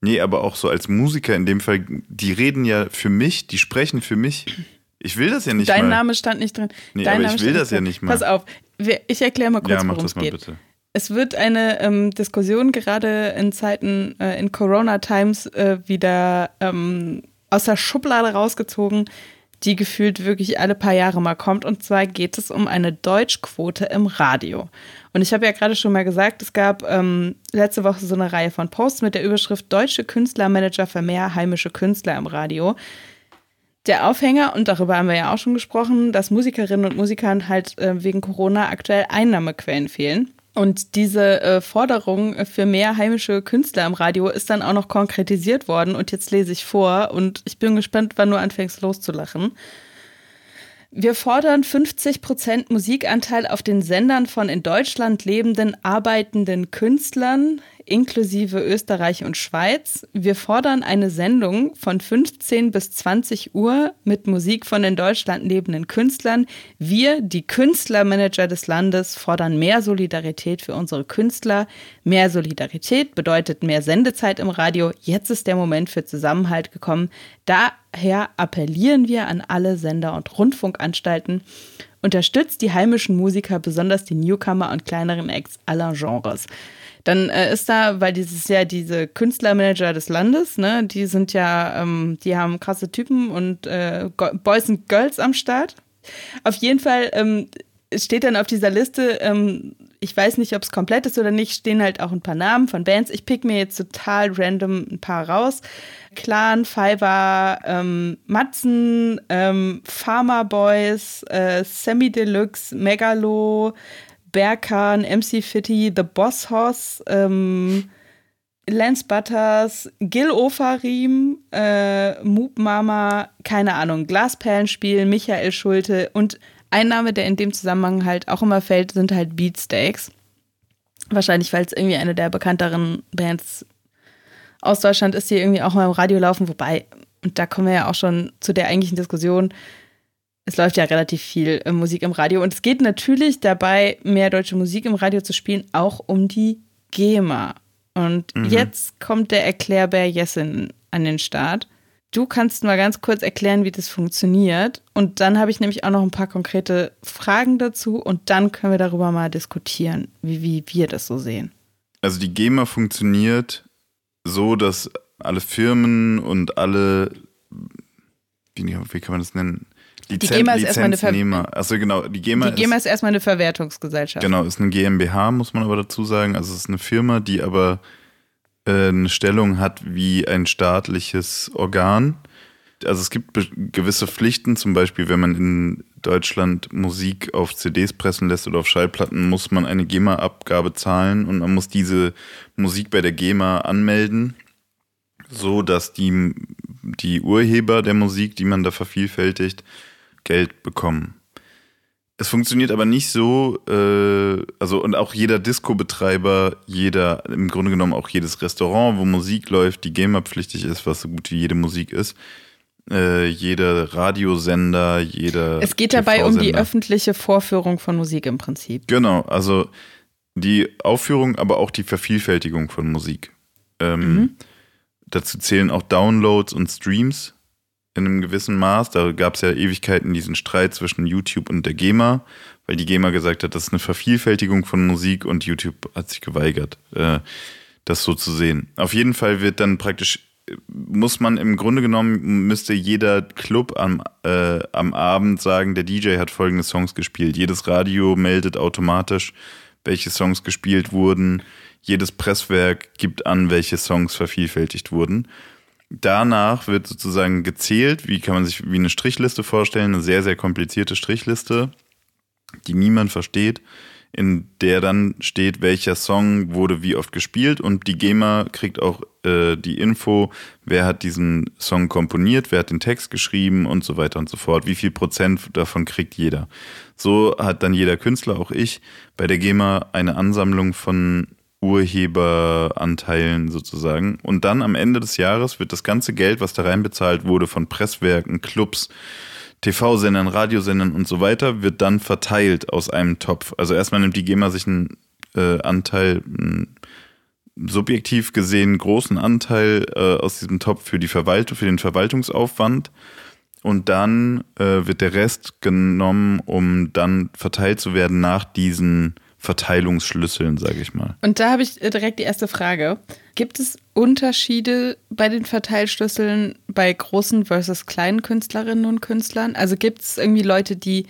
Nee, aber auch so als Musiker in dem Fall, die reden ja für mich, die sprechen für mich. Ich will das ja nicht Dein mal. Name stand nicht drin. Nee, Dein aber Name ich will das ja nicht mal. Pass auf, Ich erkläre mal kurz, ja, worum es geht. Bitte. Es wird eine ähm, Diskussion gerade in Zeiten, äh, in Corona-Times äh, wieder ähm, aus der Schublade rausgezogen, die gefühlt wirklich alle paar Jahre mal kommt. Und zwar geht es um eine Deutschquote im Radio. Und ich habe ja gerade schon mal gesagt, es gab ähm, letzte Woche so eine Reihe von Posts mit der Überschrift Deutsche Künstlermanager für mehr heimische Künstler im Radio. Der Aufhänger, und darüber haben wir ja auch schon gesprochen, dass Musikerinnen und Musikern halt äh, wegen Corona aktuell Einnahmequellen fehlen. Und diese äh, Forderung für mehr heimische Künstler im Radio ist dann auch noch konkretisiert worden. Und jetzt lese ich vor und ich bin gespannt, wann du anfängst loszulachen. Wir fordern 50 Prozent Musikanteil auf den Sendern von in Deutschland lebenden arbeitenden Künstlern inklusive Österreich und Schweiz. Wir fordern eine Sendung von 15 bis 20 Uhr mit Musik von in Deutschland lebenden Künstlern. Wir, die Künstlermanager des Landes, fordern mehr Solidarität für unsere Künstler. Mehr Solidarität bedeutet mehr Sendezeit im Radio. Jetzt ist der Moment für Zusammenhalt gekommen. Daher appellieren wir an alle Sender und Rundfunkanstalten, unterstützt die heimischen Musiker, besonders die Newcomer und kleineren Acts aller Genres. Dann äh, ist da, weil dieses Jahr diese Künstlermanager des Landes, ne, die sind ja, ähm, die haben krasse Typen und äh, Boys und Girls am Start. Auf jeden Fall ähm, steht dann auf dieser Liste, ähm, ich weiß nicht, ob es komplett ist oder nicht, stehen halt auch ein paar Namen von Bands. Ich pick mir jetzt total random ein paar raus. Clan, Fiverr, ähm, Matzen, ähm, Pharma Boys, äh, Semi Deluxe, Megalo, Berkan, MC Fitty, The Boss Hoss, ähm, Lance Butters, Gil Ofarim, äh, Moop Mama, keine Ahnung, Glasperlenspiel, Michael Schulte und ein Name, der in dem Zusammenhang halt auch immer fällt, sind halt Beatsteaks. Wahrscheinlich, weil es irgendwie eine der bekannteren Bands aus Deutschland ist, die irgendwie auch mal im Radio laufen, wobei, und da kommen wir ja auch schon zu der eigentlichen Diskussion, es läuft ja relativ viel äh, Musik im Radio und es geht natürlich dabei, mehr deutsche Musik im Radio zu spielen, auch um die GEMA. Und mhm. jetzt kommt der Erklärbär Jessin an den Start. Du kannst mal ganz kurz erklären, wie das funktioniert. Und dann habe ich nämlich auch noch ein paar konkrete Fragen dazu und dann können wir darüber mal diskutieren, wie, wie wir das so sehen. Also die GEMA funktioniert so, dass alle Firmen und alle, wie, wie kann man das nennen? Lizen die GEMA ist erstmal eine Ver also genau, die GEMA, die GEMA ist, ist, erstmal eine Verwertungsgesellschaft. Genau, ist eine GmbH, muss man aber dazu sagen. Also es ist eine Firma, die aber eine Stellung hat wie ein staatliches Organ. Also es gibt gewisse Pflichten, zum Beispiel, wenn man in Deutschland Musik auf CDs pressen lässt oder auf Schallplatten, muss man eine GEMA-Abgabe zahlen und man muss diese Musik bei der GEMA anmelden, so dass die, die Urheber der Musik, die man da vervielfältigt, Geld bekommen. Es funktioniert aber nicht so, äh, also und auch jeder Disco-Betreiber, jeder, im Grunde genommen auch jedes Restaurant, wo Musik läuft, die GEMA-pflichtig ist, was so gut wie jede Musik ist, äh, jeder Radiosender, jeder. Es geht dabei um die öffentliche Vorführung von Musik im Prinzip. Genau, also die Aufführung, aber auch die Vervielfältigung von Musik. Ähm, mhm. Dazu zählen auch Downloads und Streams in einem gewissen Maß. Da gab es ja Ewigkeiten diesen Streit zwischen YouTube und der GEMA, weil die GEMA gesagt hat, das ist eine Vervielfältigung von Musik und YouTube hat sich geweigert, äh, das so zu sehen. Auf jeden Fall wird dann praktisch, muss man im Grunde genommen, müsste jeder Club am, äh, am Abend sagen, der DJ hat folgende Songs gespielt. Jedes Radio meldet automatisch, welche Songs gespielt wurden. Jedes Presswerk gibt an, welche Songs vervielfältigt wurden danach wird sozusagen gezählt, wie kann man sich wie eine Strichliste vorstellen, eine sehr, sehr komplizierte Strichliste, die niemand versteht, in der dann steht, welcher Song wurde wie oft gespielt und die GEMA kriegt auch äh, die Info, wer hat diesen Song komponiert, wer hat den Text geschrieben und so weiter und so fort, wie viel Prozent davon kriegt jeder. So hat dann jeder Künstler, auch ich, bei der GEMA eine Ansammlung von Urheberanteilen sozusagen. Und dann am Ende des Jahres wird das ganze Geld, was da reinbezahlt wurde von Presswerken, Clubs, TV-Sendern, Radiosendern und so weiter, wird dann verteilt aus einem Topf. Also erstmal nimmt die GEMA sich einen äh, Anteil, einen subjektiv gesehen großen Anteil äh, aus diesem Topf für die Verwaltung, für den Verwaltungsaufwand. und dann äh, wird der Rest genommen, um dann verteilt zu werden nach diesen Verteilungsschlüsseln, sage ich mal. Und da habe ich äh, direkt die erste Frage. Gibt es Unterschiede bei den Verteilschlüsseln bei großen versus kleinen Künstlerinnen und Künstlern? Also gibt es irgendwie Leute, die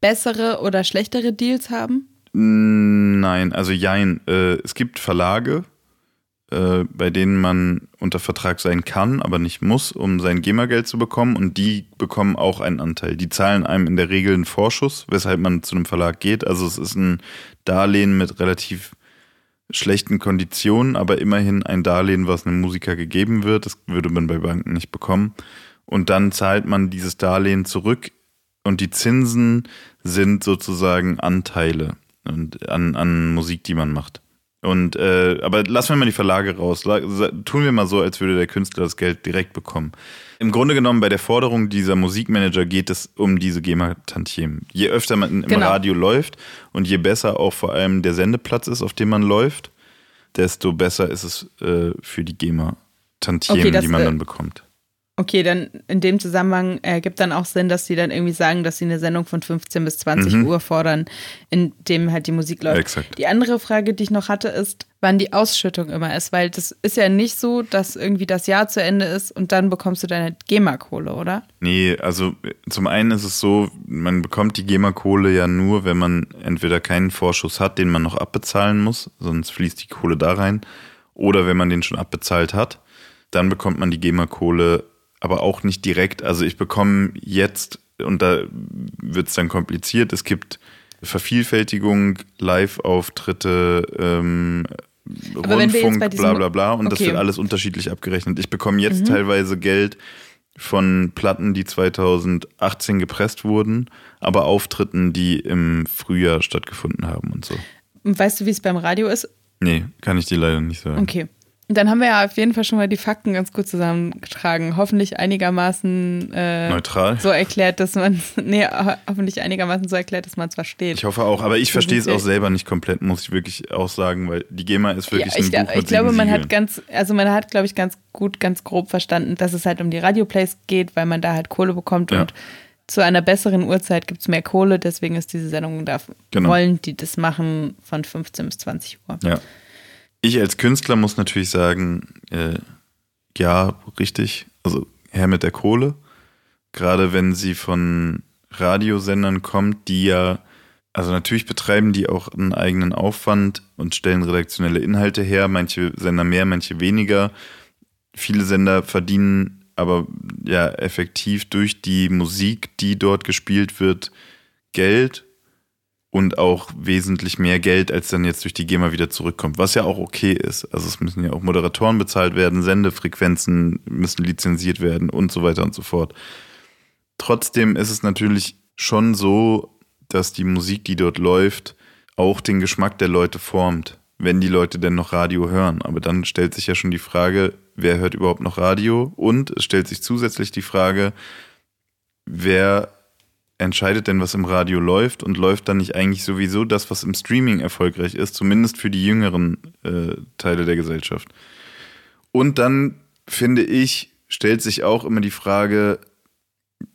bessere oder schlechtere Deals haben? Nein, also jein. Äh, es gibt Verlage, äh, bei denen man unter Vertrag sein kann, aber nicht muss, um sein GEMA-Geld zu bekommen. Und die bekommen auch einen Anteil. Die zahlen einem in der Regel einen Vorschuss, weshalb man zu einem Verlag geht. Also es ist ein Darlehen mit relativ schlechten Konditionen, aber immerhin ein Darlehen, was einem Musiker gegeben wird. Das würde man bei Banken nicht bekommen. Und dann zahlt man dieses Darlehen zurück und die Zinsen sind sozusagen Anteile an, an Musik, die man macht. Und äh, aber lassen wir mal die Verlage raus. Tun wir mal so, als würde der Künstler das Geld direkt bekommen. Im Grunde genommen bei der Forderung dieser Musikmanager geht es um diese GEMA-Tantiemen. Je öfter man im genau. Radio läuft und je besser auch vor allem der Sendeplatz ist, auf dem man läuft, desto besser ist es äh, für die GEMA-Tantiemen, okay, die man äh, dann bekommt. Okay, dann in dem Zusammenhang ergibt dann auch Sinn, dass sie dann irgendwie sagen, dass sie eine Sendung von 15 bis 20 mhm. Uhr fordern, in dem halt die Musik läuft. Exakt. Die andere Frage, die ich noch hatte, ist, wann die Ausschüttung immer ist, weil das ist ja nicht so, dass irgendwie das Jahr zu Ende ist und dann bekommst du deine GEMA-Kohle, oder? Nee, also zum einen ist es so, man bekommt die GEMA-Kohle ja nur, wenn man entweder keinen Vorschuss hat, den man noch abbezahlen muss, sonst fließt die Kohle da rein, oder wenn man den schon abbezahlt hat, dann bekommt man die GEMA-Kohle aber auch nicht direkt. Also ich bekomme jetzt, und da wird es dann kompliziert, es gibt Vervielfältigung, Live-Auftritte, ähm, Rundfunk, bla bla bla. Und okay. das wird alles unterschiedlich abgerechnet. Ich bekomme jetzt mhm. teilweise Geld von Platten, die 2018 gepresst wurden, aber Auftritten, die im Frühjahr stattgefunden haben und so. Weißt du, wie es beim Radio ist? Nee, kann ich dir leider nicht sagen. Okay. Dann haben wir ja auf jeden Fall schon mal die Fakten ganz gut zusammengetragen. Hoffentlich einigermaßen äh, neutral. So erklärt, dass man nee, hoffentlich einigermaßen so erklärt, dass man es versteht. Ich hoffe auch, aber ich verstehe es auch selber nicht komplett, muss ich wirklich auch sagen, weil die GEMA ist wirklich ja, ich, ein Buch Ich glaube, man hat ganz, also man hat, glaube ich, ganz gut, ganz grob verstanden, dass es halt um die Radioplays geht, weil man da halt Kohle bekommt ja. und zu einer besseren Uhrzeit gibt es mehr Kohle, deswegen ist diese Sendung da. Genau. Wollen die das machen von 15 bis 20 Uhr. Ja. Ich als Künstler muss natürlich sagen, äh, ja, richtig. Also her mit der Kohle. Gerade wenn sie von Radiosendern kommt, die ja, also natürlich betreiben die auch einen eigenen Aufwand und stellen redaktionelle Inhalte her. Manche Sender mehr, manche weniger. Viele Sender verdienen aber ja effektiv durch die Musik, die dort gespielt wird, Geld und auch wesentlich mehr Geld, als dann jetzt durch die GEMA wieder zurückkommt, was ja auch okay ist. Also es müssen ja auch Moderatoren bezahlt werden, Sendefrequenzen müssen lizenziert werden und so weiter und so fort. Trotzdem ist es natürlich schon so, dass die Musik, die dort läuft, auch den Geschmack der Leute formt, wenn die Leute denn noch Radio hören. Aber dann stellt sich ja schon die Frage, wer hört überhaupt noch Radio? Und es stellt sich zusätzlich die Frage, wer entscheidet denn, was im Radio läuft und läuft dann nicht eigentlich sowieso das, was im Streaming erfolgreich ist, zumindest für die jüngeren äh, Teile der Gesellschaft. Und dann, finde ich, stellt sich auch immer die Frage,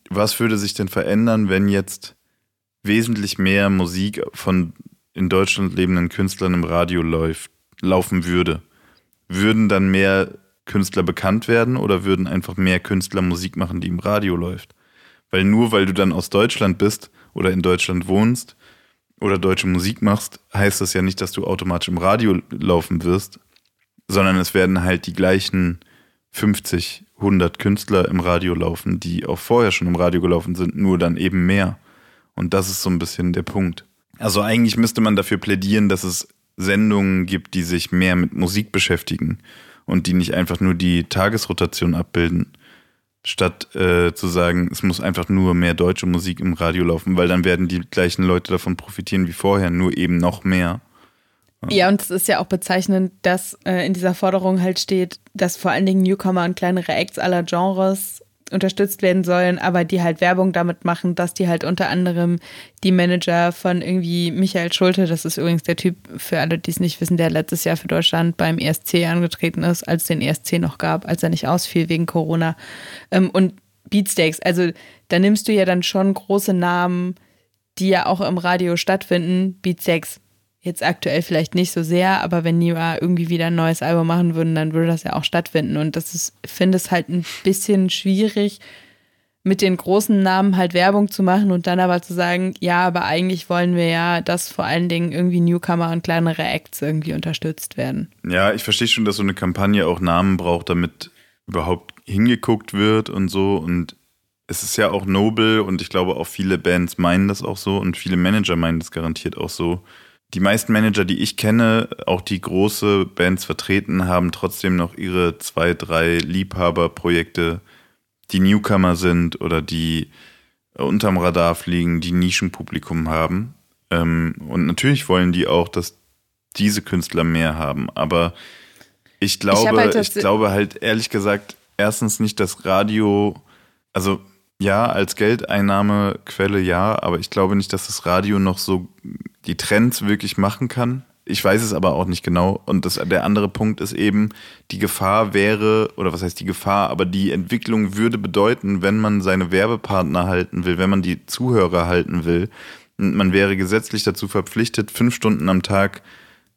was würde sich denn verändern, wenn jetzt wesentlich mehr Musik von in Deutschland lebenden Künstlern im Radio läuft, laufen würde? Würden dann mehr Künstler bekannt werden oder würden einfach mehr Künstler Musik machen, die im Radio läuft? Weil nur weil du dann aus Deutschland bist oder in Deutschland wohnst oder deutsche Musik machst, heißt das ja nicht, dass du automatisch im Radio laufen wirst, sondern es werden halt die gleichen 50, 100 Künstler im Radio laufen, die auch vorher schon im Radio gelaufen sind, nur dann eben mehr. Und das ist so ein bisschen der Punkt. Also eigentlich müsste man dafür plädieren, dass es Sendungen gibt, die sich mehr mit Musik beschäftigen und die nicht einfach nur die Tagesrotation abbilden, statt äh, zu sagen, es muss einfach nur mehr deutsche Musik im Radio laufen, weil dann werden die gleichen Leute davon profitieren wie vorher, nur eben noch mehr. Ja, und es ist ja auch bezeichnend, dass äh, in dieser Forderung halt steht, dass vor allen Dingen Newcomer und kleinere Acts aller Genres unterstützt werden sollen, aber die halt Werbung damit machen, dass die halt unter anderem die Manager von irgendwie Michael Schulte, das ist übrigens der Typ, für alle, die es nicht wissen, der letztes Jahr für Deutschland beim ESC angetreten ist, als es den ESC noch gab, als er nicht ausfiel wegen Corona. Ähm, und Beatsteaks, also da nimmst du ja dann schon große Namen, die ja auch im Radio stattfinden. Beatsteaks jetzt aktuell vielleicht nicht so sehr, aber wenn die mal irgendwie wieder ein neues Album machen würden, dann würde das ja auch stattfinden. Und das ist, finde es halt ein bisschen schwierig, mit den großen Namen halt Werbung zu machen und dann aber zu sagen, ja, aber eigentlich wollen wir ja, dass vor allen Dingen irgendwie Newcomer und kleinere Acts irgendwie unterstützt werden. Ja, ich verstehe schon, dass so eine Kampagne auch Namen braucht, damit überhaupt hingeguckt wird und so. Und es ist ja auch nobel und ich glaube auch viele Bands meinen das auch so und viele Manager meinen das garantiert auch so. Die meisten Manager, die ich kenne, auch die große Bands vertreten, haben trotzdem noch ihre zwei, drei Liebhaberprojekte die Newcomer sind oder die unterm Radar fliegen, die Nischenpublikum haben. Ähm, und natürlich wollen die auch, dass diese Künstler mehr haben. Aber ich glaube, ich, halt ich glaube halt ehrlich gesagt, erstens nicht, dass Radio, also ja, als Geldeinnahmequelle ja, aber ich glaube nicht, dass das Radio noch so die Trends wirklich machen kann. Ich weiß es aber auch nicht genau. Und das, der andere Punkt ist eben, die Gefahr wäre, oder was heißt die Gefahr, aber die Entwicklung würde bedeuten, wenn man seine Werbepartner halten will, wenn man die Zuhörer halten will, man wäre gesetzlich dazu verpflichtet, fünf Stunden am Tag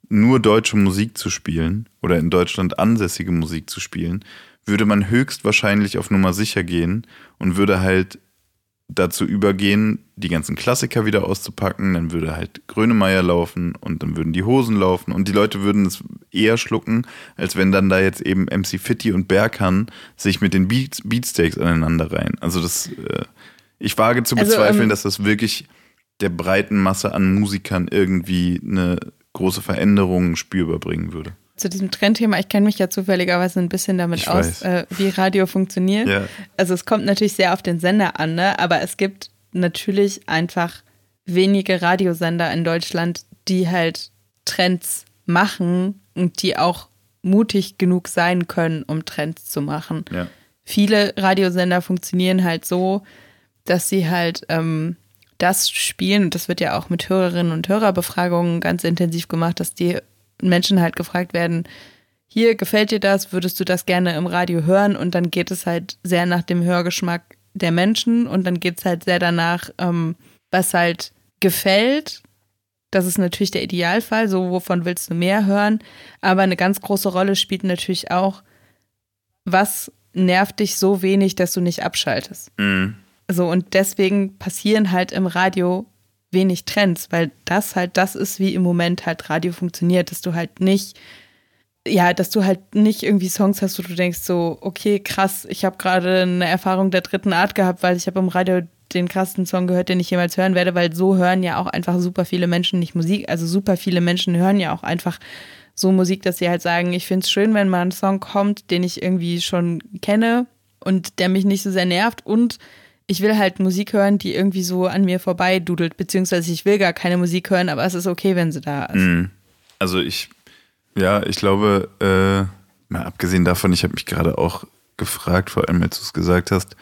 nur deutsche Musik zu spielen oder in Deutschland ansässige Musik zu spielen, würde man höchstwahrscheinlich auf Nummer sicher gehen und würde halt dazu übergehen, die ganzen Klassiker wieder auszupacken, dann würde halt Grönemeyer laufen und dann würden die Hosen laufen. Und die Leute würden es eher schlucken, als wenn dann da jetzt eben MC Fitti und Berkan sich mit den Beat, Beatsteaks aneinander reihen. Also das, äh, ich wage zu also, bezweifeln, ähm, dass das wirklich der breiten Masse an Musikern irgendwie eine große Veränderung spürbar bringen würde zu diesem Trendthema, ich kenne mich ja zufälligerweise ein bisschen damit ich aus, äh, wie Radio funktioniert. Ja. Also es kommt natürlich sehr auf den Sender an, ne? aber es gibt natürlich einfach wenige Radiosender in Deutschland, die halt Trends machen und die auch mutig genug sein können, um Trends zu machen. Ja. Viele Radiosender funktionieren halt so, dass sie halt ähm, das spielen, und das wird ja auch mit Hörerinnen und Hörerbefragungen ganz intensiv gemacht, dass die Menschen halt gefragt werden, hier gefällt dir das, würdest du das gerne im Radio hören? Und dann geht es halt sehr nach dem Hörgeschmack der Menschen und dann geht es halt sehr danach, ähm, was halt gefällt. Das ist natürlich der Idealfall, so wovon willst du mehr hören. Aber eine ganz große Rolle spielt natürlich auch, was nervt dich so wenig, dass du nicht abschaltest. Mhm. So, und deswegen passieren halt im Radio wenig Trends, weil das halt das ist, wie im Moment halt Radio funktioniert, dass du halt nicht, ja, dass du halt nicht irgendwie Songs hast, wo du denkst so, okay, krass, ich habe gerade eine Erfahrung der dritten Art gehabt, weil ich habe im Radio den krassesten Song gehört, den ich jemals hören werde, weil so hören ja auch einfach super viele Menschen nicht Musik, also super viele Menschen hören ja auch einfach so Musik, dass sie halt sagen, ich finde es schön, wenn mal ein Song kommt, den ich irgendwie schon kenne und der mich nicht so sehr nervt und ich will halt Musik hören, die irgendwie so an mir vorbei dudelt, beziehungsweise ich will gar keine Musik hören, aber es ist okay, wenn sie da ist. Mhm. Also ich, ja, ich glaube, äh, mal abgesehen davon, ich habe mich gerade auch gefragt, vor allem als du es gesagt hast,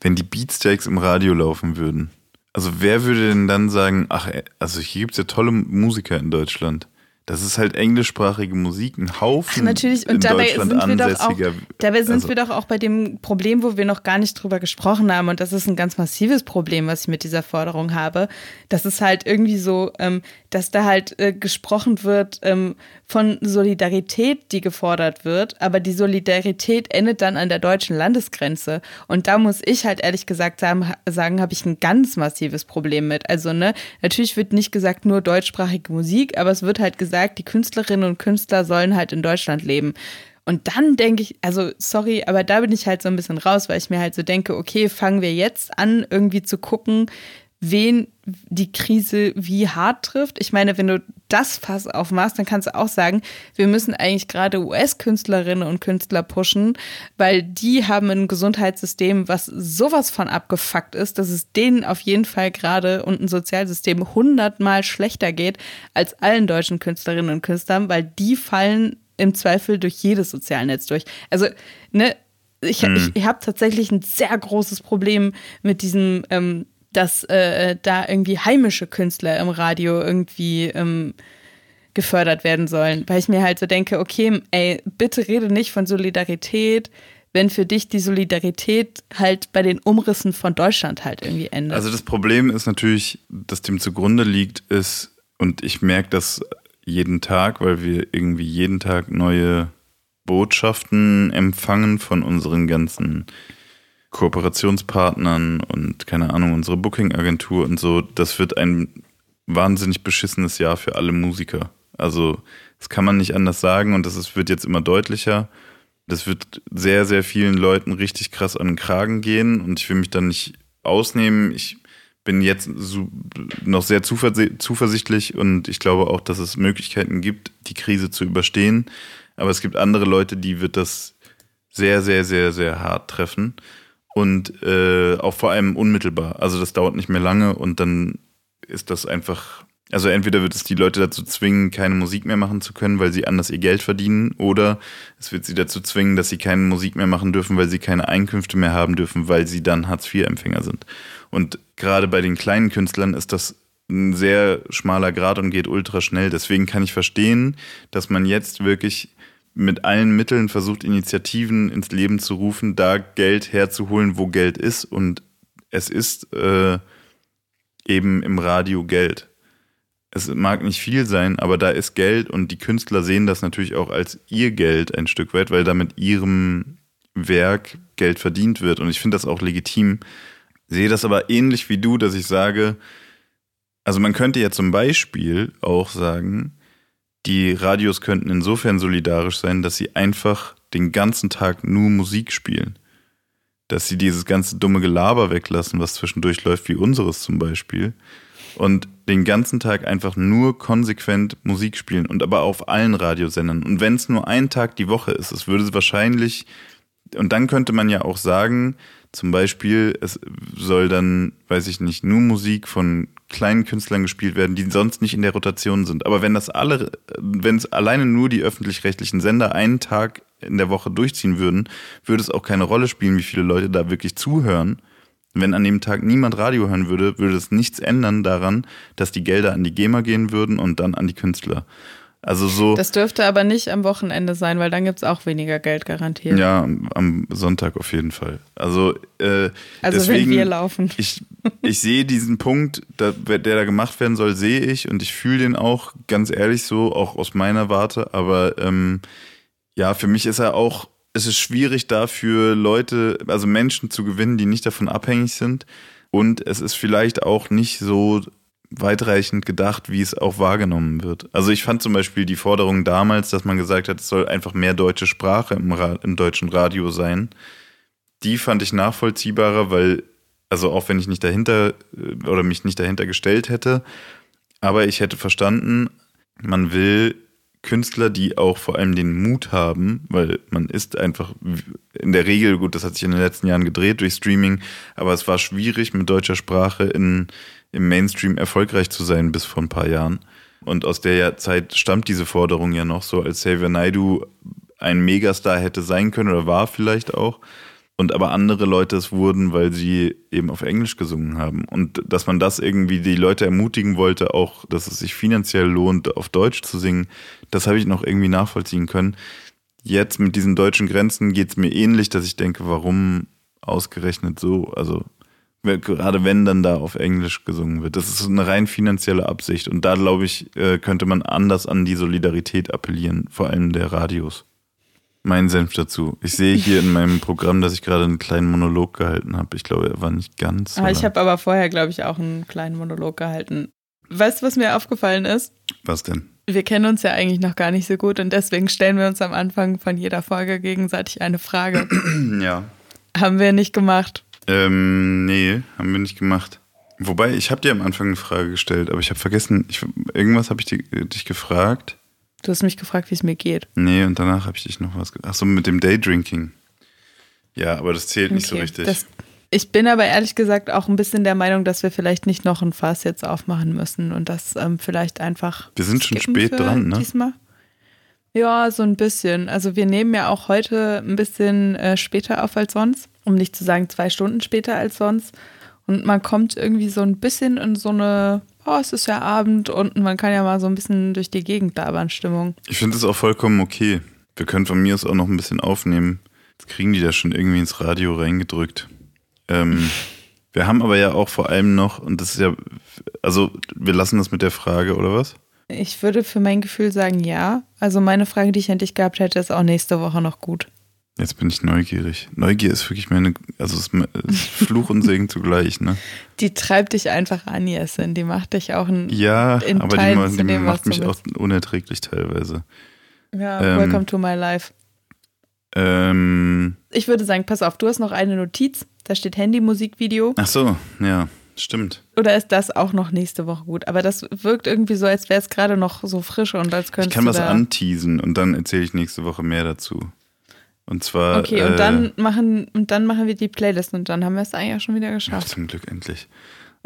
wenn die Beatsteaks im Radio laufen würden, also wer würde denn dann sagen, ach, also hier gibt es ja tolle Musiker in Deutschland. Das ist halt englischsprachige Musik, ein Haufen. Ach, natürlich, und dabei sind, wir doch auch, dabei sind also, wir doch auch bei dem Problem, wo wir noch gar nicht drüber gesprochen haben. Und das ist ein ganz massives Problem, was ich mit dieser Forderung habe. Das ist halt irgendwie so, ähm, dass da halt äh, gesprochen wird ähm, von Solidarität, die gefordert wird. Aber die Solidarität endet dann an der deutschen Landesgrenze. Und da muss ich halt ehrlich gesagt sagen, sagen habe ich ein ganz massives Problem mit. Also, ne, natürlich wird nicht gesagt nur deutschsprachige Musik, aber es wird halt gesagt, gesagt, die Künstlerinnen und Künstler sollen halt in Deutschland leben. Und dann denke ich, also sorry, aber da bin ich halt so ein bisschen raus, weil ich mir halt so denke, okay, fangen wir jetzt an, irgendwie zu gucken, wen die Krise wie hart trifft. Ich meine, wenn du das Fass aufmachst, dann kannst du auch sagen, wir müssen eigentlich gerade US-Künstlerinnen und Künstler pushen, weil die haben ein Gesundheitssystem, was sowas von abgefuckt ist, dass es denen auf jeden Fall gerade und ein Sozialsystem hundertmal schlechter geht als allen deutschen Künstlerinnen und Künstlern, weil die fallen im Zweifel durch jedes Sozialnetz durch. Also, ne, ich, hm. ich, ich habe tatsächlich ein sehr großes Problem mit diesem ähm, dass äh, da irgendwie heimische Künstler im Radio irgendwie ähm, gefördert werden sollen. Weil ich mir halt so denke, okay, ey, bitte rede nicht von Solidarität, wenn für dich die Solidarität halt bei den Umrissen von Deutschland halt irgendwie endet. Also das Problem ist natürlich, das dem zugrunde liegt, ist, und ich merke das jeden Tag, weil wir irgendwie jeden Tag neue Botschaften empfangen von unseren ganzen Kooperationspartnern und keine Ahnung, unsere Booking-Agentur und so. Das wird ein wahnsinnig beschissenes Jahr für alle Musiker. Also, das kann man nicht anders sagen und das ist, wird jetzt immer deutlicher. Das wird sehr, sehr vielen Leuten richtig krass an den Kragen gehen und ich will mich da nicht ausnehmen. Ich bin jetzt noch sehr zuversichtlich und ich glaube auch, dass es Möglichkeiten gibt, die Krise zu überstehen. Aber es gibt andere Leute, die wird das sehr, sehr, sehr, sehr hart treffen und äh, auch vor allem unmittelbar. Also das dauert nicht mehr lange und dann ist das einfach also entweder wird es die Leute dazu zwingen, keine Musik mehr machen zu können, weil sie anders ihr Geld verdienen, oder es wird sie dazu zwingen, dass sie keine Musik mehr machen dürfen, weil sie keine Einkünfte mehr haben dürfen, weil sie dann Hartz-IV-Empfänger sind. Und gerade bei den kleinen Künstlern ist das ein sehr schmaler Grad und geht ultra schnell. Deswegen kann ich verstehen, dass man jetzt wirklich mit allen Mitteln versucht, Initiativen ins Leben zu rufen, da Geld herzuholen, wo Geld ist. Und es ist äh, eben im Radio Geld es mag nicht viel sein, aber da ist Geld und die Künstler sehen das natürlich auch als ihr Geld ein Stück weit, weil damit ihrem Werk Geld verdient wird. Und ich finde das auch legitim. Sehe das aber ähnlich wie du, dass ich sage, also man könnte ja zum Beispiel auch sagen, die Radios könnten insofern solidarisch sein, dass sie einfach den ganzen Tag nur Musik spielen. Dass sie dieses ganze dumme Gelaber weglassen, was zwischendurch läuft, wie unseres zum Beispiel und den ganzen Tag einfach nur konsequent Musik spielen und aber auf allen Radiosendern. Und wenn es nur ein Tag die Woche ist, es würde wahrscheinlich, und dann könnte man ja auch sagen, zum Beispiel, es soll dann, weiß ich nicht, nur Musik von kleinen Künstlern gespielt werden, die sonst nicht in der Rotation sind. Aber wenn das alle, wenn es alleine nur die öffentlich-rechtlichen Sender einen Tag in der Woche durchziehen würden, würde es auch keine Rolle spielen, wie viele Leute da wirklich zuhören wenn an dem Tag niemand Radio hören würde, würde es nichts ändern daran, dass die Gelder an die GEMA gehen würden und dann an die Künstler. Also so. Das dürfte aber nicht am Wochenende sein, weil dann gibt es auch weniger Geld garantiert. Ja, am Sonntag auf jeden Fall. Also, äh, also deswegen, wenn wir laufen. Ich, ich sehe diesen Punkt, der, der da gemacht werden soll, sehe ich und ich fühle den auch, ganz ehrlich so, auch aus meiner Warte. Aber ähm, ja, für mich ist er auch es ist schwierig dafür Leute, also Menschen zu gewinnen, die nicht davon abhängig sind. Und es ist vielleicht auch nicht so weitreichend gedacht, wie es auch wahrgenommen wird. Also ich fand zum Beispiel die Forderung damals, dass man gesagt hat, es soll einfach mehr deutsche Sprache im, Ra im deutschen Radio sein. Die fand ich nachvollziehbarer, weil, also auch wenn ich nicht dahinter äh, oder mich nicht dahinter gestellt hätte, aber ich hätte verstanden, man will Künstler, die auch vor allem den Mut haben, weil man ist einfach in der Regel, gut, das hat sich in den letzten Jahren gedreht durch Streaming, aber es war schwierig mit deutscher Sprache in, im Mainstream erfolgreich zu sein bis vor ein paar Jahren. Und aus der Zeit stammt diese Forderung ja noch so, als Xavier Naidu ein Megastar hätte sein können oder war vielleicht auch und aber andere Leute es wurden, weil sie eben auf Englisch gesungen haben. Und dass man das irgendwie die Leute ermutigen wollte, auch, dass es sich finanziell lohnt, auf Deutsch zu singen, das habe ich noch irgendwie nachvollziehen können. Jetzt mit diesen deutschen Grenzen geht es mir ähnlich, dass ich denke, warum ausgerechnet so? Also gerade wenn dann da auf Englisch gesungen wird. Das ist eine rein finanzielle Absicht. Und da, glaube ich, äh, könnte man anders an die Solidarität appellieren, vor allem der Radios mein Senf dazu. Ich sehe hier in meinem Programm, dass ich gerade einen kleinen Monolog gehalten habe. Ich glaube, er war nicht ganz. So ich habe aber vorher, glaube ich, auch einen kleinen Monolog gehalten. Weißt du, was mir aufgefallen ist? Was denn? Wir kennen uns ja eigentlich noch gar nicht so gut und deswegen stellen wir uns am Anfang von jeder Folge gegenseitig eine Frage. ja. Haben wir nicht gemacht. Ähm, nee, haben wir nicht gemacht. Wobei, ich habe dir am Anfang eine Frage gestellt, aber ich habe vergessen, ich, irgendwas habe ich dich gefragt. Du hast mich gefragt, wie es mir geht. Nee, und danach habe ich dich noch was. Ach so, mit dem Daydrinking. Ja, aber das zählt okay, nicht so richtig. Das, ich bin aber ehrlich gesagt auch ein bisschen der Meinung, dass wir vielleicht nicht noch ein Fass jetzt aufmachen müssen und das ähm, vielleicht einfach. Wir sind schon spät dran, ne? Diesmal. Ja, so ein bisschen. Also wir nehmen ja auch heute ein bisschen äh, später auf als sonst, um nicht zu sagen zwei Stunden später als sonst. Und man kommt irgendwie so ein bisschen in so eine oh, es ist ja Abend und man kann ja mal so ein bisschen durch die Gegend labern, Stimmung. Ich finde es auch vollkommen okay. Wir können von mir aus auch noch ein bisschen aufnehmen. Jetzt kriegen die das schon irgendwie ins Radio reingedrückt. Ähm, wir haben aber ja auch vor allem noch, und das ist ja, also wir lassen das mit der Frage, oder was? Ich würde für mein Gefühl sagen, ja. Also meine Frage, die ich an dich gehabt hätte, ist auch nächste Woche noch gut. Jetzt bin ich neugierig. Neugier ist wirklich meine, also es ist Fluch und Segen zugleich, ne? Die treibt dich einfach an, Jessen. Die macht dich auch ein. Ja, aber die, die dem, macht mich auch unerträglich teilweise. Ja, ähm, welcome to my life. Ähm, ich würde sagen, pass auf, du hast noch eine Notiz. Da steht Handy-Musikvideo. Ach so, ja. Stimmt. Oder ist das auch noch nächste Woche gut? Aber das wirkt irgendwie so, als wäre es gerade noch so frisch und als könnte Ich kann was anteasen und dann erzähle ich nächste Woche mehr dazu. Und zwar. Okay, und äh, dann machen und dann machen wir die Playlist und dann haben wir es eigentlich auch schon wieder geschafft. Ja, zum Glück endlich.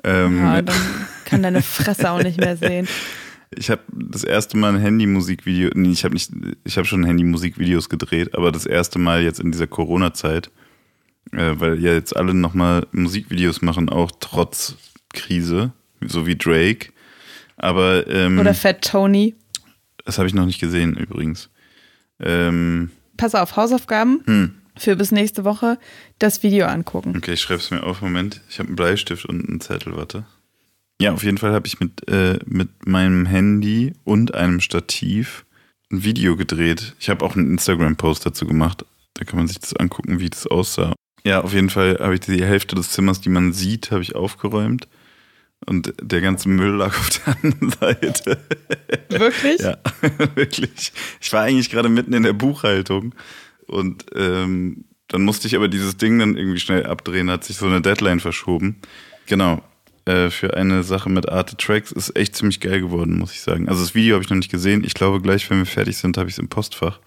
Ähm, ja, dann kann deine Fresse auch nicht mehr sehen. Ich habe das erste Mal ein Handy-Musikvideo, nee, ich habe nicht, ich habe schon Handy-Musikvideos gedreht, aber das erste Mal jetzt in dieser Corona-Zeit äh, weil ja jetzt alle nochmal Musikvideos machen, auch trotz Krise, so wie Drake. Aber ähm, oder Fat Tony. Das habe ich noch nicht gesehen übrigens. Ähm, Pass auf, Hausaufgaben hm. für bis nächste Woche das Video angucken. Okay, ich schreibe es mir auf. Moment, ich habe einen Bleistift und einen Zettel, warte. Ja, auf jeden Fall habe ich mit, äh, mit meinem Handy und einem Stativ ein Video gedreht. Ich habe auch einen Instagram-Post dazu gemacht. Da kann man sich das angucken, wie das aussah. Ja, auf jeden Fall habe ich die Hälfte des Zimmers, die man sieht, habe ich aufgeräumt. Und der ganze Müll lag auf der anderen Seite. Wirklich? ja, wirklich. Ich war eigentlich gerade mitten in der Buchhaltung und ähm, dann musste ich aber dieses Ding dann irgendwie schnell abdrehen, hat sich so eine Deadline verschoben. Genau. Äh, für eine Sache mit Arte Tracks ist echt ziemlich geil geworden, muss ich sagen. Also das Video habe ich noch nicht gesehen. Ich glaube, gleich, wenn wir fertig sind, habe ich es im Postfach.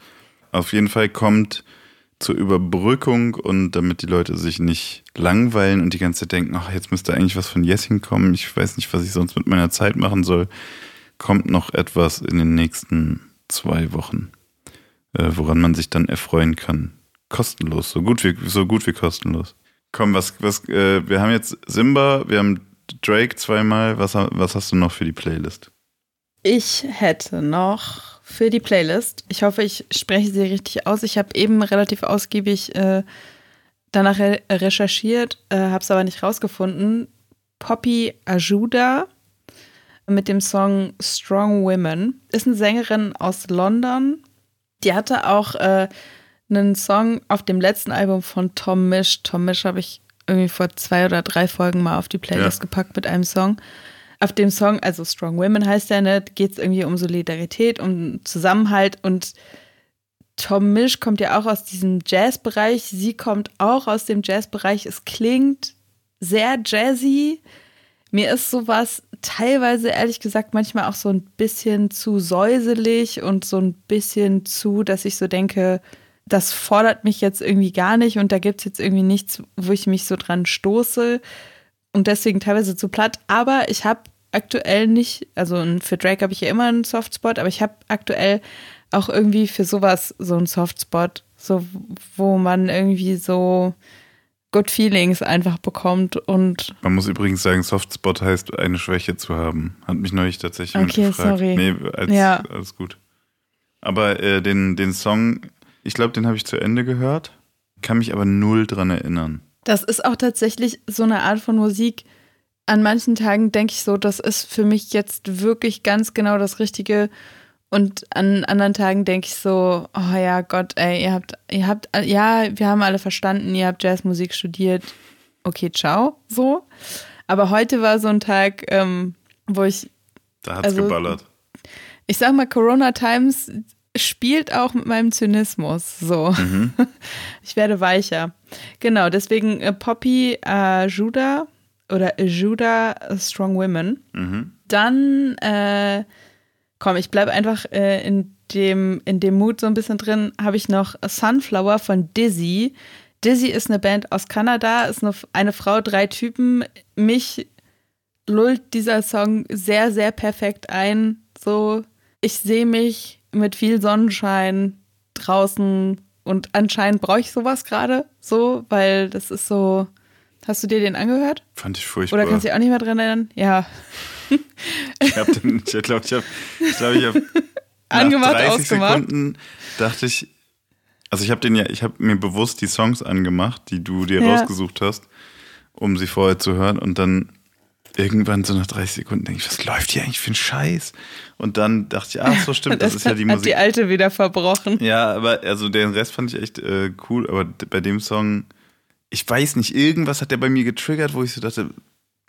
Auf jeden Fall kommt zur Überbrückung und damit die Leute sich nicht langweilen und die ganze Zeit denken, ach, jetzt müsste eigentlich was von Jessing kommen, ich weiß nicht, was ich sonst mit meiner Zeit machen soll, kommt noch etwas in den nächsten zwei Wochen, äh, woran man sich dann erfreuen kann. Kostenlos, so gut wie, so gut wie kostenlos. Komm, was, was, äh, wir haben jetzt Simba, wir haben Drake zweimal, was, was hast du noch für die Playlist? Ich hätte noch für die Playlist. Ich hoffe, ich spreche sie richtig aus. Ich habe eben relativ ausgiebig äh, danach re recherchiert, äh, habe es aber nicht rausgefunden. Poppy Ajuda mit dem Song Strong Women ist eine Sängerin aus London. Die hatte auch äh, einen Song auf dem letzten Album von Tom Misch. Tom Misch habe ich irgendwie vor zwei oder drei Folgen mal auf die Playlist ja. gepackt mit einem Song auf dem Song, also Strong Women heißt der, ne, geht es irgendwie um Solidarität, um Zusammenhalt und Tom Misch kommt ja auch aus diesem Jazzbereich. Sie kommt auch aus dem Jazzbereich. Es klingt sehr jazzy. Mir ist sowas teilweise, ehrlich gesagt, manchmal auch so ein bisschen zu säuselig und so ein bisschen zu, dass ich so denke, das fordert mich jetzt irgendwie gar nicht und da gibt es jetzt irgendwie nichts, wo ich mich so dran stoße und deswegen teilweise zu platt. Aber ich habe aktuell nicht, also für Drake habe ich ja immer einen Softspot, aber ich habe aktuell auch irgendwie für sowas so einen Softspot, so wo man irgendwie so Good Feelings einfach bekommt und. Man muss übrigens sagen, Softspot heißt eine Schwäche zu haben. Hat mich neulich tatsächlich okay, gefragt. Sorry. Nee, als, ja. alles gut. Aber äh, den, den Song, ich glaube, den habe ich zu Ende gehört, kann mich aber null dran erinnern. Das ist auch tatsächlich so eine Art von Musik. An manchen Tagen denke ich so, das ist für mich jetzt wirklich ganz genau das Richtige. Und an anderen Tagen denke ich so, oh ja Gott, ey, ihr habt, ihr habt, ja, wir haben alle verstanden, ihr habt Jazzmusik studiert. Okay, ciao, so. Aber heute war so ein Tag, ähm, wo ich. Da hat's also, geballert. Ich sag mal, Corona Times spielt auch mit meinem Zynismus. So. Mhm. Ich werde weicher. Genau, deswegen äh, Poppy äh, Judah oder Judah Strong Women. Mhm. Dann, äh, komm, ich bleibe einfach äh, in, dem, in dem Mut so ein bisschen drin, habe ich noch Sunflower von Dizzy. Dizzy ist eine Band aus Kanada, ist eine, eine Frau, drei Typen. Mich lullt dieser Song sehr, sehr perfekt ein. So, ich sehe mich mit viel Sonnenschein draußen und anscheinend brauche ich sowas gerade so, weil das ist so. Hast du dir den angehört? Fand ich furchtbar. Oder kannst du dich auch nicht mehr dran erinnern? Ja. ich den, ich glaube, ich habe, ich glaube, ich habe angemacht, 30 ausgemacht. Sekunden dachte ich, Also ich habe den ja, ich habe mir bewusst die Songs angemacht, die du dir ja. rausgesucht hast, um sie vorher zu hören und dann irgendwann so nach 30 Sekunden denke ich, was läuft hier eigentlich für ein Scheiß? Und dann dachte ich, ach so stimmt, das, das ist ja die Musik. Hat die alte wieder verbrochen. Ja, aber also den Rest fand ich echt äh, cool, aber bei dem Song, ich weiß nicht, irgendwas hat der bei mir getriggert, wo ich so dachte,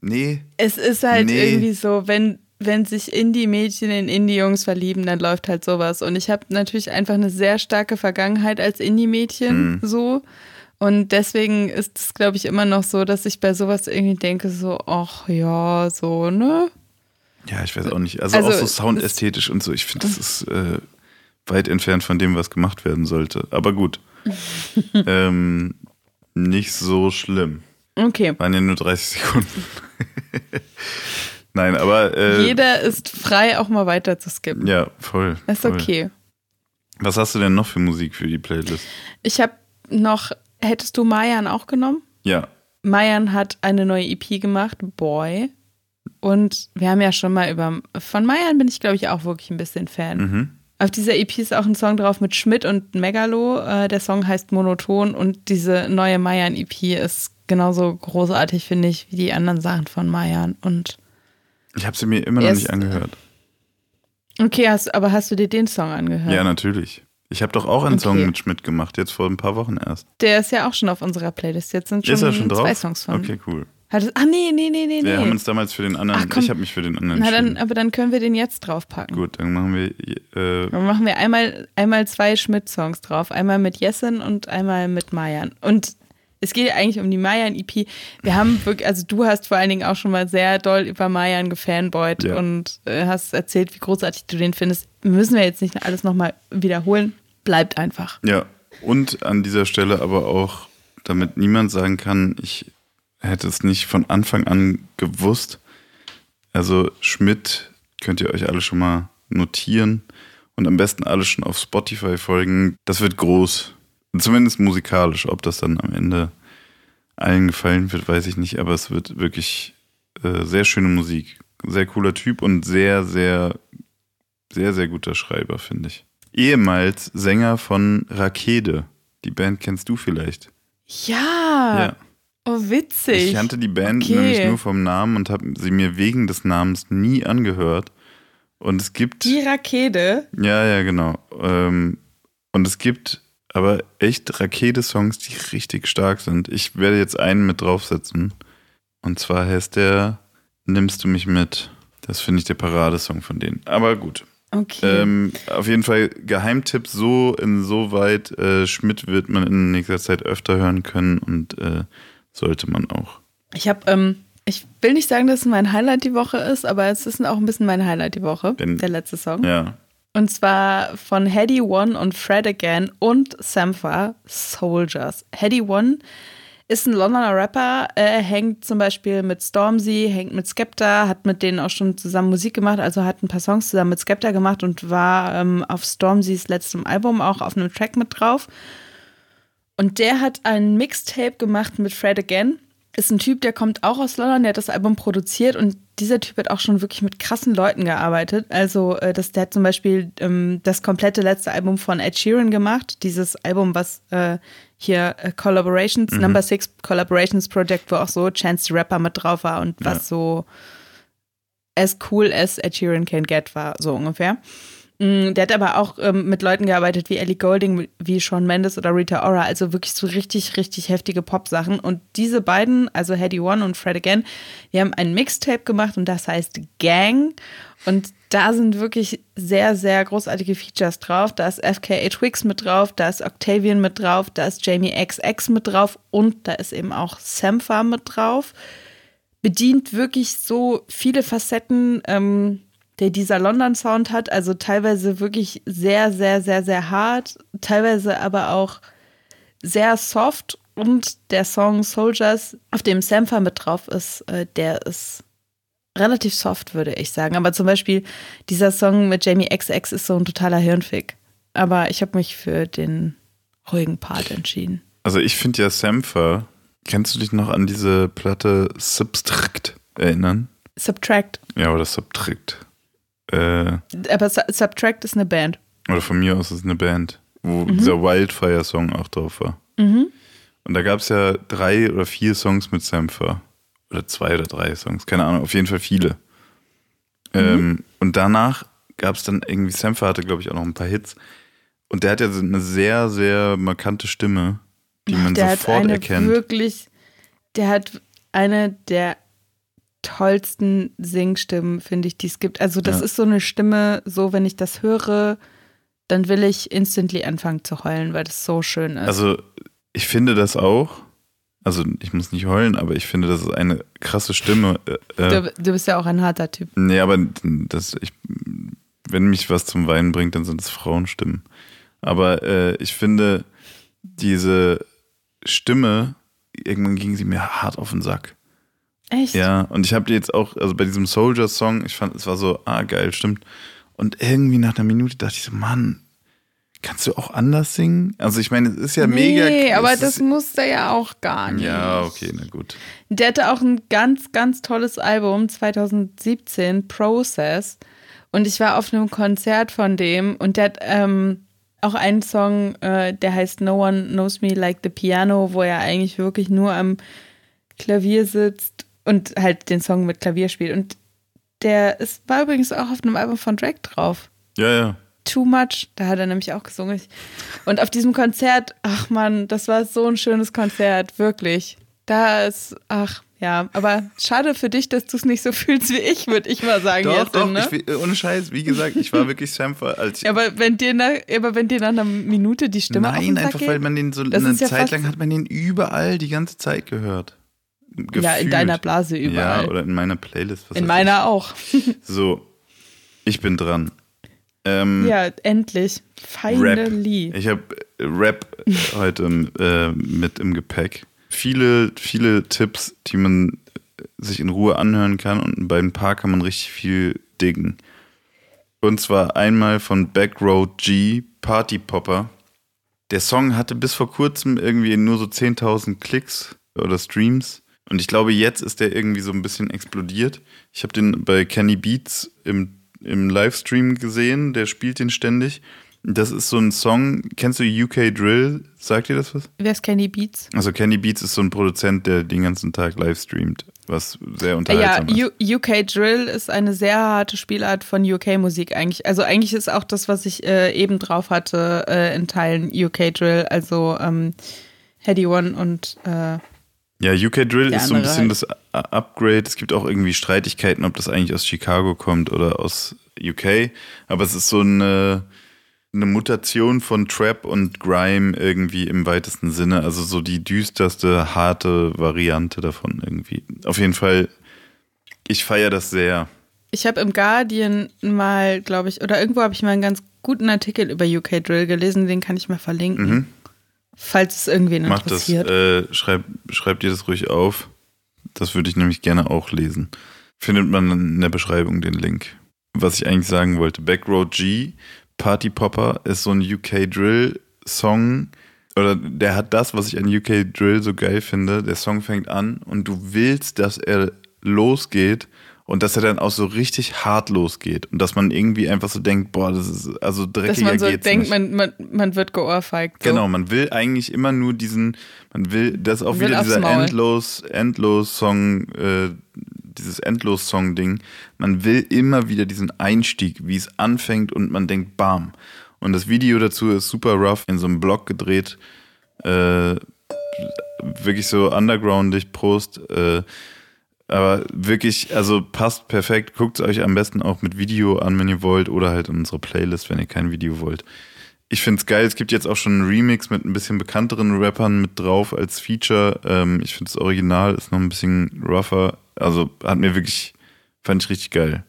nee. Es ist halt nee. irgendwie so, wenn wenn sich Indie-Mädchen in Indie-Jungs verlieben, dann läuft halt sowas. Und ich habe natürlich einfach eine sehr starke Vergangenheit als Indie-Mädchen mhm. so. Und deswegen ist es, glaube ich, immer noch so, dass ich bei sowas irgendwie denke, so, ach ja, so, ne? Ja, ich weiß auch nicht. Also, also auch so soundästhetisch und so. Ich finde, das ist äh, weit entfernt von dem, was gemacht werden sollte. Aber gut. ähm, nicht so schlimm. Okay. Waren ja nur 30 Sekunden. Nein, aber. Äh, Jeder ist frei, auch mal weiter zu skippen. Ja, voll. Ist voll. okay. Was hast du denn noch für Musik für die Playlist? Ich habe noch Hättest du Mayan auch genommen? Ja. Mayan hat eine neue EP gemacht, Boy. Und wir haben ja schon mal über. Von Mayan bin ich, glaube ich, auch wirklich ein bisschen Fan. Mhm. Auf dieser EP ist auch ein Song drauf mit Schmidt und Megalo. Äh, der Song heißt Monoton und diese neue Mayan-EP ist genauso großartig, finde ich, wie die anderen Sachen von Mayan. Und ich habe sie mir immer noch nicht angehört. Okay, hast, aber hast du dir den Song angehört? Ja, natürlich. Ich habe doch auch einen okay. Song mit Schmidt gemacht, jetzt vor ein paar Wochen erst. Der ist ja auch schon auf unserer Playlist. Jetzt sind schon, schon zwei Songs von. Okay, cool. Hat es, ah, nee, nee, nee, nee. Wir haben uns damals für den anderen, Ach, ich habe mich für den anderen Na, dann, aber dann können wir den jetzt draufpacken. Gut, dann machen wir. Äh, dann machen wir einmal, einmal zwei Schmidt-Songs drauf. Einmal mit Jessen und einmal mit Mayan. Und es geht eigentlich um die Mayan-EP. Wir haben wirklich, also du hast vor allen Dingen auch schon mal sehr doll über Mayan gefanboyt ja. und äh, hast erzählt, wie großartig du den findest. Müssen wir jetzt nicht alles nochmal wiederholen bleibt einfach. Ja, und an dieser Stelle aber auch, damit niemand sagen kann, ich hätte es nicht von Anfang an gewusst. Also Schmidt könnt ihr euch alle schon mal notieren und am besten alle schon auf Spotify folgen. Das wird groß. Zumindest musikalisch. Ob das dann am Ende allen gefallen wird, weiß ich nicht, aber es wird wirklich äh, sehr schöne Musik. Sehr cooler Typ und sehr, sehr, sehr, sehr guter Schreiber, finde ich ehemals Sänger von Rakede. Die Band kennst du vielleicht. Ja. ja. Oh, witzig. Ich kannte die Band okay. nämlich nur vom Namen und habe sie mir wegen des Namens nie angehört. Und es gibt. Die Rakete? Ja, ja, genau. Ähm, und es gibt aber echt Rakete-Songs, die richtig stark sind. Ich werde jetzt einen mit draufsetzen. Und zwar heißt der Nimmst du mich mit. Das finde ich der Paradesong von denen. Aber gut. Okay. Ähm, auf jeden Fall Geheimtipp so insoweit, äh, Schmidt wird man in nächster Zeit öfter hören können und äh, sollte man auch. Ich habe, ähm, ich will nicht sagen, dass es mein Highlight die Woche ist, aber es ist auch ein bisschen mein Highlight die Woche, Wenn, der letzte Song. Ja. Und zwar von Hedy One und Fred Again und Sampha Soldiers. Hedy One ist ein Londoner Rapper, äh, hängt zum Beispiel mit Stormzy, hängt mit Skepta, hat mit denen auch schon zusammen Musik gemacht, also hat ein paar Songs zusammen mit Skepta gemacht und war ähm, auf Stormzys letztem Album auch auf einem Track mit drauf. Und der hat ein Mixtape gemacht mit Fred Again. Ist ein Typ, der kommt auch aus London, der hat das Album produziert und dieser Typ hat auch schon wirklich mit krassen Leuten gearbeitet. Also, äh, das, der hat zum Beispiel ähm, das komplette letzte Album von Ed Sheeran gemacht. Dieses Album, was äh, hier äh, Collaborations, mhm. Number Six Collaborations Project, wo auch so Chance the Rapper mit drauf war und was ja. so as cool as Ed Sheeran can get war, so ungefähr. Mm, der hat aber auch ähm, mit Leuten gearbeitet wie Ellie Golding, wie Sean Mendes oder Rita Ora, also wirklich so richtig, richtig heftige Pop-Sachen. Und diese beiden, also Hedy One und Fred Again, die haben ein Mixtape gemacht und das heißt Gang. Und da sind wirklich sehr, sehr großartige Features drauf. Da ist FKA Twix mit drauf, da ist Octavian mit drauf, da ist Jamie XX mit drauf und da ist eben auch Sampha mit drauf. Bedient wirklich so viele Facetten. Ähm, der dieser London-Sound hat. Also teilweise wirklich sehr, sehr, sehr, sehr hart, teilweise aber auch sehr soft. Und der Song Soldiers, auf dem Sampha mit drauf ist, äh, der ist relativ soft, würde ich sagen. Aber zum Beispiel dieser Song mit Jamie XX ist so ein totaler Hirnfick. Aber ich habe mich für den ruhigen Part entschieden. Also ich finde ja Sampha, kennst du dich noch an diese Platte Subtract erinnern? Subtract. Ja, oder Subtract. Äh, Aber Subtract ist eine Band. Oder von mir aus ist es eine Band. wo mhm. dieser Wildfire-Song auch drauf war. Mhm. Und da gab es ja drei oder vier Songs mit Sampher. Oder zwei oder drei Songs, keine Ahnung, auf jeden Fall viele. Mhm. Ähm, und danach gab es dann irgendwie, Sampher hatte, glaube ich, auch noch ein paar Hits. Und der hat ja eine sehr, sehr markante Stimme, die man der sofort hat eine erkennt. Wirklich, der hat eine der tollsten Singstimmen, finde ich, die es gibt. Also, das ja. ist so eine Stimme, so wenn ich das höre, dann will ich instantly anfangen zu heulen, weil das so schön ist. Also, ich finde das auch. Also, ich muss nicht heulen, aber ich finde, das ist eine krasse Stimme. Äh, du, du, bist ja auch ein harter Typ. Nee, aber das, ich, wenn mich was zum Weinen bringt, dann sind es Frauenstimmen. Aber äh, ich finde, diese Stimme, irgendwann ging sie mir hart auf den Sack. Echt? Ja, und ich habe jetzt auch, also bei diesem Soldier-Song, ich fand, es war so, ah, geil, stimmt. Und irgendwie nach einer Minute dachte ich so, Mann, kannst du auch anders singen? Also ich meine, es ist ja nee, mega. Nee, aber das musste ja auch gar nicht. Ja, okay, na gut. Der hatte auch ein ganz, ganz tolles Album 2017, Process. Und ich war auf einem Konzert von dem und der hat ähm, auch einen Song, äh, der heißt No One Knows Me Like the Piano, wo er eigentlich wirklich nur am Klavier sitzt und halt den Song mit Klavier spielt. Und der ist, war übrigens auch auf einem Album von Drake drauf. Ja, ja. Too Much, da hat er nämlich auch gesungen. Und auf diesem Konzert, ach man, das war so ein schönes Konzert, wirklich. Da ist, ach ja, aber schade für dich, dass du es nicht so fühlst wie ich, würde ich mal sagen. Doch, jetzt, doch, ne? ich, ohne Scheiß, wie gesagt, ich war wirklich Sampler. Als ja, aber wenn dir nach, aber wenn dir nach einer Minute die Stimme Nein, einfach geht, weil man den so eine ja Zeit lang hat man den überall die ganze Zeit gehört. Gefühlt. Ja, in deiner Blase überall. Ja, oder in meiner Playlist. in meiner ich. auch. so, ich bin dran. Ähm, ja, endlich. Finally. Rap. Ich habe Rap heute äh, mit im Gepäck. Viele, viele Tipps, die man sich in Ruhe anhören kann und bei ein paar kann man richtig viel diggen. Und zwar einmal von Backroad G, Party Popper. Der Song hatte bis vor kurzem irgendwie nur so 10.000 Klicks oder Streams. Und ich glaube, jetzt ist der irgendwie so ein bisschen explodiert. Ich habe den bei Kenny Beats im, im Livestream gesehen, der spielt den ständig. Das ist so ein Song, kennst du UK Drill? Sagt dir das was? Wer ist Kenny Beats? Also Kenny Beats ist so ein Produzent, der den ganzen Tag livestreamt, was sehr unterhaltsam ja, ist. Ja, UK Drill ist eine sehr harte Spielart von UK-Musik eigentlich. Also eigentlich ist auch das, was ich äh, eben drauf hatte, äh, in Teilen UK Drill, also ähm, Heady One und äh, ja, UK Drill ist so ein bisschen halt. das Upgrade. Es gibt auch irgendwie Streitigkeiten, ob das eigentlich aus Chicago kommt oder aus UK. Aber es ist so eine, eine Mutation von Trap und Grime irgendwie im weitesten Sinne. Also so die düsterste, harte Variante davon irgendwie. Auf jeden Fall, ich feiere das sehr. Ich habe im Guardian mal, glaube ich, oder irgendwo habe ich mal einen ganz guten Artikel über UK Drill gelesen, den kann ich mal verlinken. Mhm. Falls es irgendwen Mach interessiert. Das, äh, schreib, schreib dir das ruhig auf. Das würde ich nämlich gerne auch lesen. Findet man in der Beschreibung den Link. Was ich eigentlich sagen wollte, Backroad G, Party Popper ist so ein UK Drill Song. Oder der hat das, was ich an UK Drill so geil finde. Der Song fängt an und du willst, dass er losgeht und dass er dann auch so richtig hart losgeht und dass man irgendwie einfach so denkt, boah, das ist also dreckiger Dass man so geht's denkt, Man, man, man wird geohrfeigt. So. Genau, man will eigentlich immer nur diesen, man will, das ist auch wieder dieser endlos, endlos Song, äh, dieses endlos Song Ding. Man will immer wieder diesen Einstieg, wie es anfängt und man denkt, bam. Und das Video dazu ist super rough, in so einem Blog gedreht, äh, wirklich so undergroundig, Prost, äh, aber wirklich, also passt perfekt. Guckt es euch am besten auch mit Video an, wenn ihr wollt, oder halt in unsere Playlist, wenn ihr kein Video wollt. Ich finde es geil. Es gibt jetzt auch schon einen Remix mit ein bisschen bekannteren Rappern mit drauf als Feature. Ähm, ich finde das Original ist noch ein bisschen rougher. Also hat mir wirklich, fand ich richtig geil.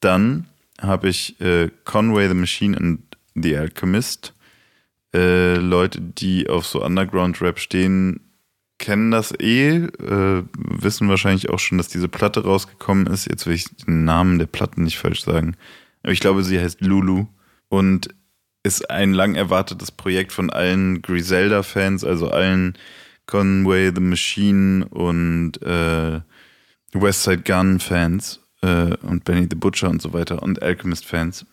Dann habe ich äh, Conway the Machine and The Alchemist. Äh, Leute, die auf so Underground-Rap stehen, kennen das eh, äh, wissen wahrscheinlich auch schon, dass diese Platte rausgekommen ist. Jetzt will ich den Namen der Platte nicht falsch sagen. Aber ich glaube, sie heißt Lulu und ist ein lang erwartetes Projekt von allen Griselda-Fans, also allen Conway the Machine und äh, Westside Gun-Fans äh, und Benny the Butcher und so weiter und Alchemist-Fans.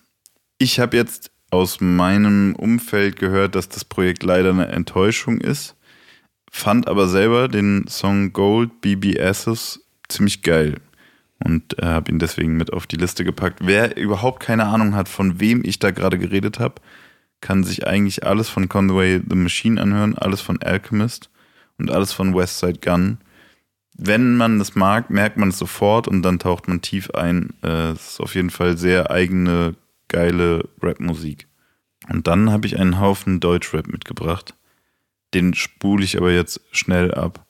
Ich habe jetzt aus meinem Umfeld gehört, dass das Projekt leider eine Enttäuschung ist. Fand aber selber den Song Gold BBS's ziemlich geil und äh, habe ihn deswegen mit auf die Liste gepackt. Wer überhaupt keine Ahnung hat, von wem ich da gerade geredet habe, kann sich eigentlich alles von Conway the Machine anhören, alles von Alchemist und alles von Westside Gun. Wenn man das mag, merkt man es sofort und dann taucht man tief ein. Äh, es ist auf jeden Fall sehr eigene, geile Rap-Musik. Und dann habe ich einen Haufen Deutschrap mitgebracht. Den spule ich aber jetzt schnell ab,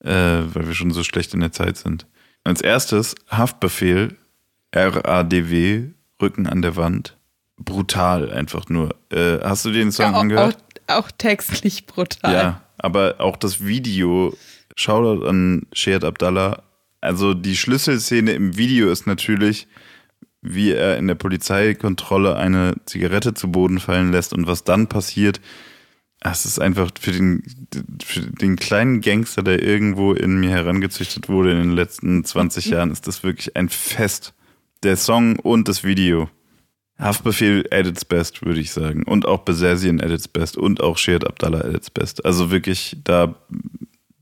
äh, weil wir schon so schlecht in der Zeit sind. Als erstes Haftbefehl, RADW, Rücken an der Wand. Brutal einfach nur. Äh, hast du den Song ja, auch, angehört? Auch, auch textlich brutal. Ja, aber auch das Video. Shoutout an Shead Abdallah. Also die Schlüsselszene im Video ist natürlich, wie er in der Polizeikontrolle eine Zigarette zu Boden fallen lässt und was dann passiert, es ist einfach für den, für den kleinen Gangster, der irgendwo in mir herangezüchtet wurde in den letzten 20 Jahren, ist das wirklich ein Fest. Der Song und das Video. Haftbefehl at its best, würde ich sagen. Und auch Besessian at its best. Und auch Sheard Abdallah at its best. Also wirklich da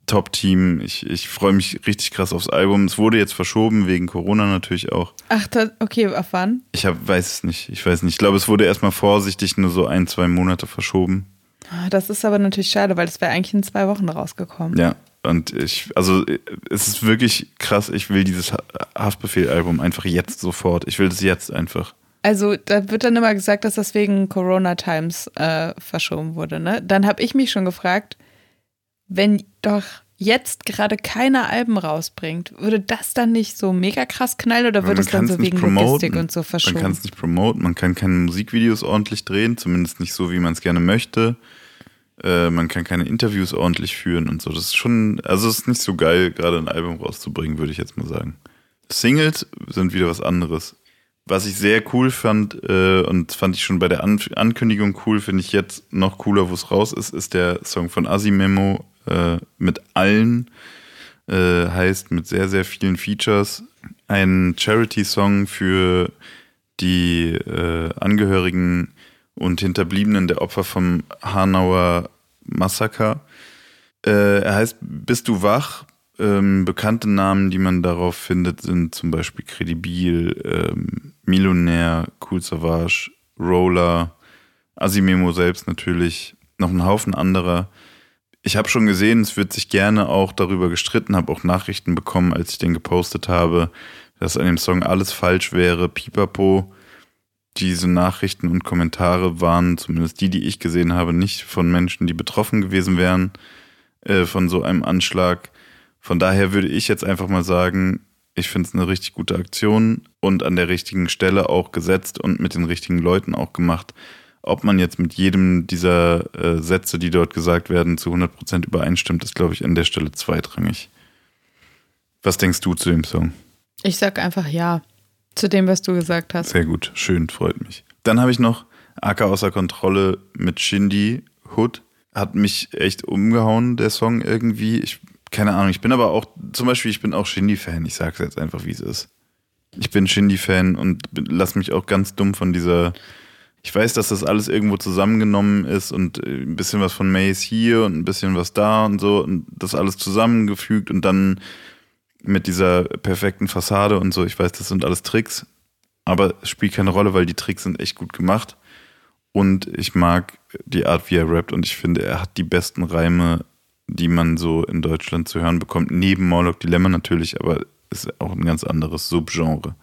Top-Team. Ich, ich freue mich richtig krass aufs Album. Es wurde jetzt verschoben, wegen Corona natürlich auch. Ach, okay, auf wann? Ich hab, weiß es nicht. Ich weiß nicht. Ich glaube, es wurde erstmal vorsichtig nur so ein, zwei Monate verschoben. Ah, das ist aber natürlich schade, weil es wäre eigentlich in zwei Wochen rausgekommen. Ja, und ich, also es ist wirklich krass. Ich will dieses Haftbefehl-Album einfach jetzt sofort. Ich will das jetzt einfach. Also da wird dann immer gesagt, dass das wegen Corona Times äh, verschoben wurde. Ne? Dann habe ich mich schon gefragt, wenn doch jetzt gerade keine Alben rausbringt, würde das dann nicht so mega krass knallen oder würde es dann so wegen promoten. Logistik und so verschoben? Man kann es nicht promoten, man kann keine Musikvideos ordentlich drehen, zumindest nicht so, wie man es gerne möchte. Äh, man kann keine Interviews ordentlich führen und so. Das ist schon, also es ist nicht so geil, gerade ein Album rauszubringen, würde ich jetzt mal sagen. Singles sind wieder was anderes. Was ich sehr cool fand, äh, und fand ich schon bei der An Ankündigung cool, finde ich jetzt noch cooler, wo es raus ist, ist der Song von Asimemo äh, mit allen, äh, heißt mit sehr, sehr vielen Features. Ein Charity-Song für die äh, Angehörigen und Hinterbliebenen der Opfer vom Hanauer Massaker. Äh, er heißt Bist du wach? Ähm, bekannte Namen, die man darauf findet, sind zum Beispiel Credibil, ähm, Millionär, Cool Savage, Roller, Asimemo selbst natürlich, noch ein Haufen anderer. Ich habe schon gesehen, es wird sich gerne auch darüber gestritten, habe auch Nachrichten bekommen, als ich den gepostet habe, dass an dem Song alles falsch wäre, pipapo diese Nachrichten und Kommentare waren, zumindest die, die ich gesehen habe, nicht von Menschen, die betroffen gewesen wären äh, von so einem Anschlag. Von daher würde ich jetzt einfach mal sagen, ich finde es eine richtig gute Aktion und an der richtigen Stelle auch gesetzt und mit den richtigen Leuten auch gemacht. Ob man jetzt mit jedem dieser äh, Sätze, die dort gesagt werden, zu 100% übereinstimmt, ist, glaube ich, an der Stelle zweitrangig. Was denkst du zu dem Song? Ich sag einfach ja. Zu dem, was du gesagt hast. Sehr gut, schön, freut mich. Dann habe ich noch Acker außer Kontrolle mit Shindy Hood. Hat mich echt umgehauen, der Song irgendwie. Ich, keine Ahnung, ich bin aber auch, zum Beispiel, ich bin auch Shindy-Fan. Ich sage es jetzt einfach, wie es ist. Ich bin Shindy-Fan und lass mich auch ganz dumm von dieser. Ich weiß, dass das alles irgendwo zusammengenommen ist und äh, ein bisschen was von Mace hier und ein bisschen was da und so und das alles zusammengefügt und dann mit dieser perfekten Fassade und so. Ich weiß, das sind alles Tricks, aber es spielt keine Rolle, weil die Tricks sind echt gut gemacht. Und ich mag die Art, wie er rappt und ich finde, er hat die besten Reime, die man so in Deutschland zu hören bekommt. Neben Morlock Dilemma natürlich, aber ist auch ein ganz anderes Subgenre.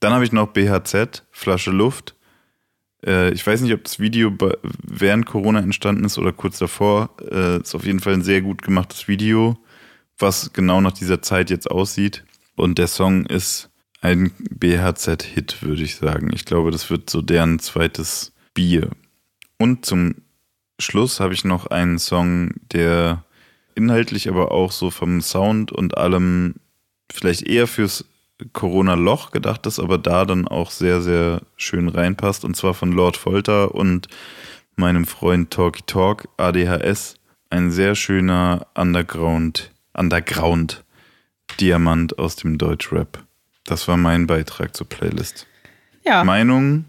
Dann habe ich noch BHZ, Flasche Luft. Äh, ich weiß nicht, ob das Video während Corona entstanden ist oder kurz davor. Äh, ist auf jeden Fall ein sehr gut gemachtes Video was genau nach dieser Zeit jetzt aussieht. Und der Song ist ein BHZ-Hit, würde ich sagen. Ich glaube, das wird so deren zweites Bier. Und zum Schluss habe ich noch einen Song, der inhaltlich aber auch so vom Sound und allem vielleicht eher fürs Corona-Loch gedacht ist, aber da dann auch sehr, sehr schön reinpasst. Und zwar von Lord Folter und meinem Freund Talky Talk, ADHS. Ein sehr schöner Underground Underground Diamant aus dem Deutschrap. Das war mein Beitrag zur Playlist. Ja. Meinung?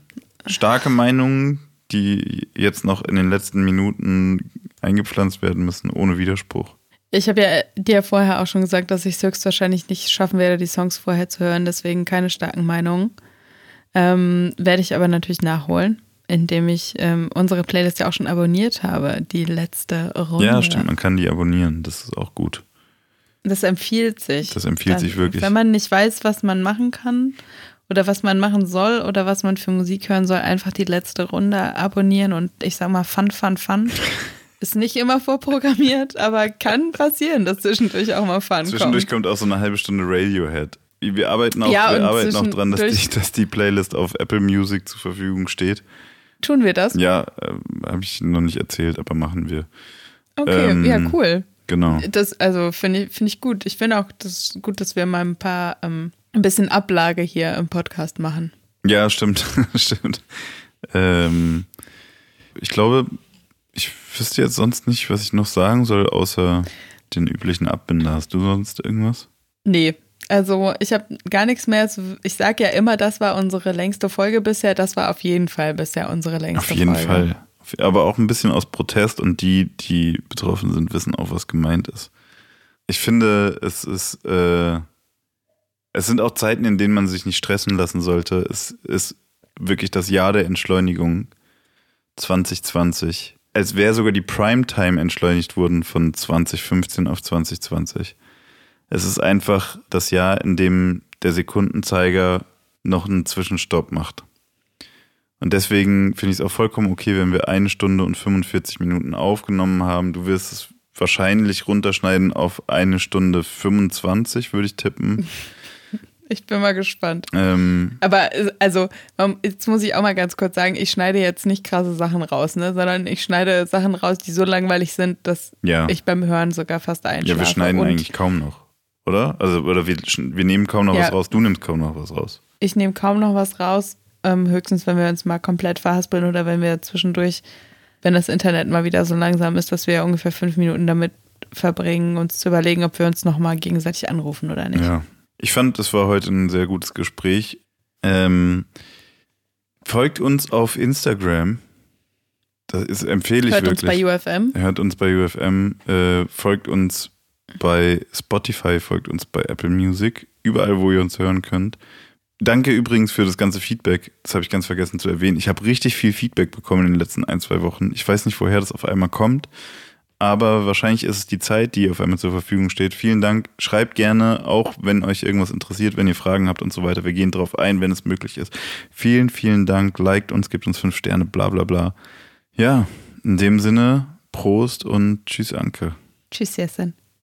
starke Meinungen, die jetzt noch in den letzten Minuten eingepflanzt werden müssen, ohne Widerspruch. Ich habe ja dir vorher auch schon gesagt, dass ich es höchstwahrscheinlich nicht schaffen werde, die Songs vorher zu hören, deswegen keine starken Meinungen. Ähm, werde ich aber natürlich nachholen, indem ich ähm, unsere Playlist ja auch schon abonniert habe, die letzte Runde. Ja, stimmt, man kann die abonnieren, das ist auch gut. Das empfiehlt sich. Das empfiehlt dann, sich wirklich. Wenn man nicht weiß, was man machen kann oder was man machen soll oder was man für Musik hören soll, einfach die letzte Runde abonnieren und ich sag mal Fun, Fun, Fun. Ist nicht immer vorprogrammiert, aber kann passieren, dass zwischendurch auch mal Fun Zwischendurch kommt. kommt auch so eine halbe Stunde Radiohead. Wir arbeiten auch, ja, wir arbeiten auch dran, dass die, dass die Playlist auf Apple Music zur Verfügung steht. Tun wir das? Ja, äh, habe ich noch nicht erzählt, aber machen wir. Okay, ähm, ja, cool. Genau. Das, also finde ich, find ich gut. Ich finde auch das gut, dass wir mal ein paar, ähm, ein bisschen Ablage hier im Podcast machen. Ja, stimmt. stimmt. Ähm, ich glaube, ich wüsste jetzt sonst nicht, was ich noch sagen soll, außer den üblichen Abbinder. Hast du sonst irgendwas? Nee. Also ich habe gar nichts mehr. Ich sage ja immer, das war unsere längste Folge bisher. Das war auf jeden Fall bisher unsere längste Folge. Auf jeden Folge. Fall. Aber auch ein bisschen aus Protest und die, die betroffen sind, wissen auch, was gemeint ist. Ich finde, es ist, äh, es sind auch Zeiten, in denen man sich nicht stressen lassen sollte. Es ist wirklich das Jahr der Entschleunigung 2020 als wäre sogar die Primetime entschleunigt worden von 2015 auf 2020. Es ist einfach das Jahr, in dem der Sekundenzeiger noch einen Zwischenstopp macht. Und deswegen finde ich es auch vollkommen okay, wenn wir eine Stunde und 45 Minuten aufgenommen haben. Du wirst es wahrscheinlich runterschneiden auf eine Stunde 25, würde ich tippen. Ich bin mal gespannt. Ähm, Aber also, jetzt muss ich auch mal ganz kurz sagen, ich schneide jetzt nicht krasse Sachen raus, ne? sondern ich schneide Sachen raus, die so langweilig sind, dass ja. ich beim Hören sogar fast einschlafe. Ja, wir schneiden Und eigentlich kaum noch, oder? Also, oder wir, wir nehmen kaum noch ja. was raus, du nimmst kaum noch was raus. Ich nehme kaum noch was raus, ähm, höchstens wenn wir uns mal komplett verhaspeln oder wenn wir zwischendurch, wenn das Internet mal wieder so langsam ist, dass wir ungefähr fünf Minuten damit verbringen, uns zu überlegen, ob wir uns nochmal gegenseitig anrufen oder nicht. Ja. Ich fand, das war heute ein sehr gutes Gespräch. Ähm, folgt uns auf Instagram. Das ist, empfehle ich Hört wirklich. Hört uns bei UFM. Hört uns bei UFM. Äh, folgt uns bei Spotify, folgt uns bei Apple Music. Überall, wo ihr uns hören könnt. Danke übrigens für das ganze Feedback. Das habe ich ganz vergessen zu erwähnen. Ich habe richtig viel Feedback bekommen in den letzten ein, zwei Wochen. Ich weiß nicht, woher das auf einmal kommt aber wahrscheinlich ist es die Zeit, die auf einmal zur Verfügung steht. Vielen Dank. Schreibt gerne, auch wenn euch irgendwas interessiert, wenn ihr Fragen habt und so weiter. Wir gehen drauf ein, wenn es möglich ist. Vielen, vielen Dank. Liked uns, gebt uns fünf Sterne, bla bla bla. Ja, in dem Sinne, Prost und tschüss, Anke. Tschüss, Jessen.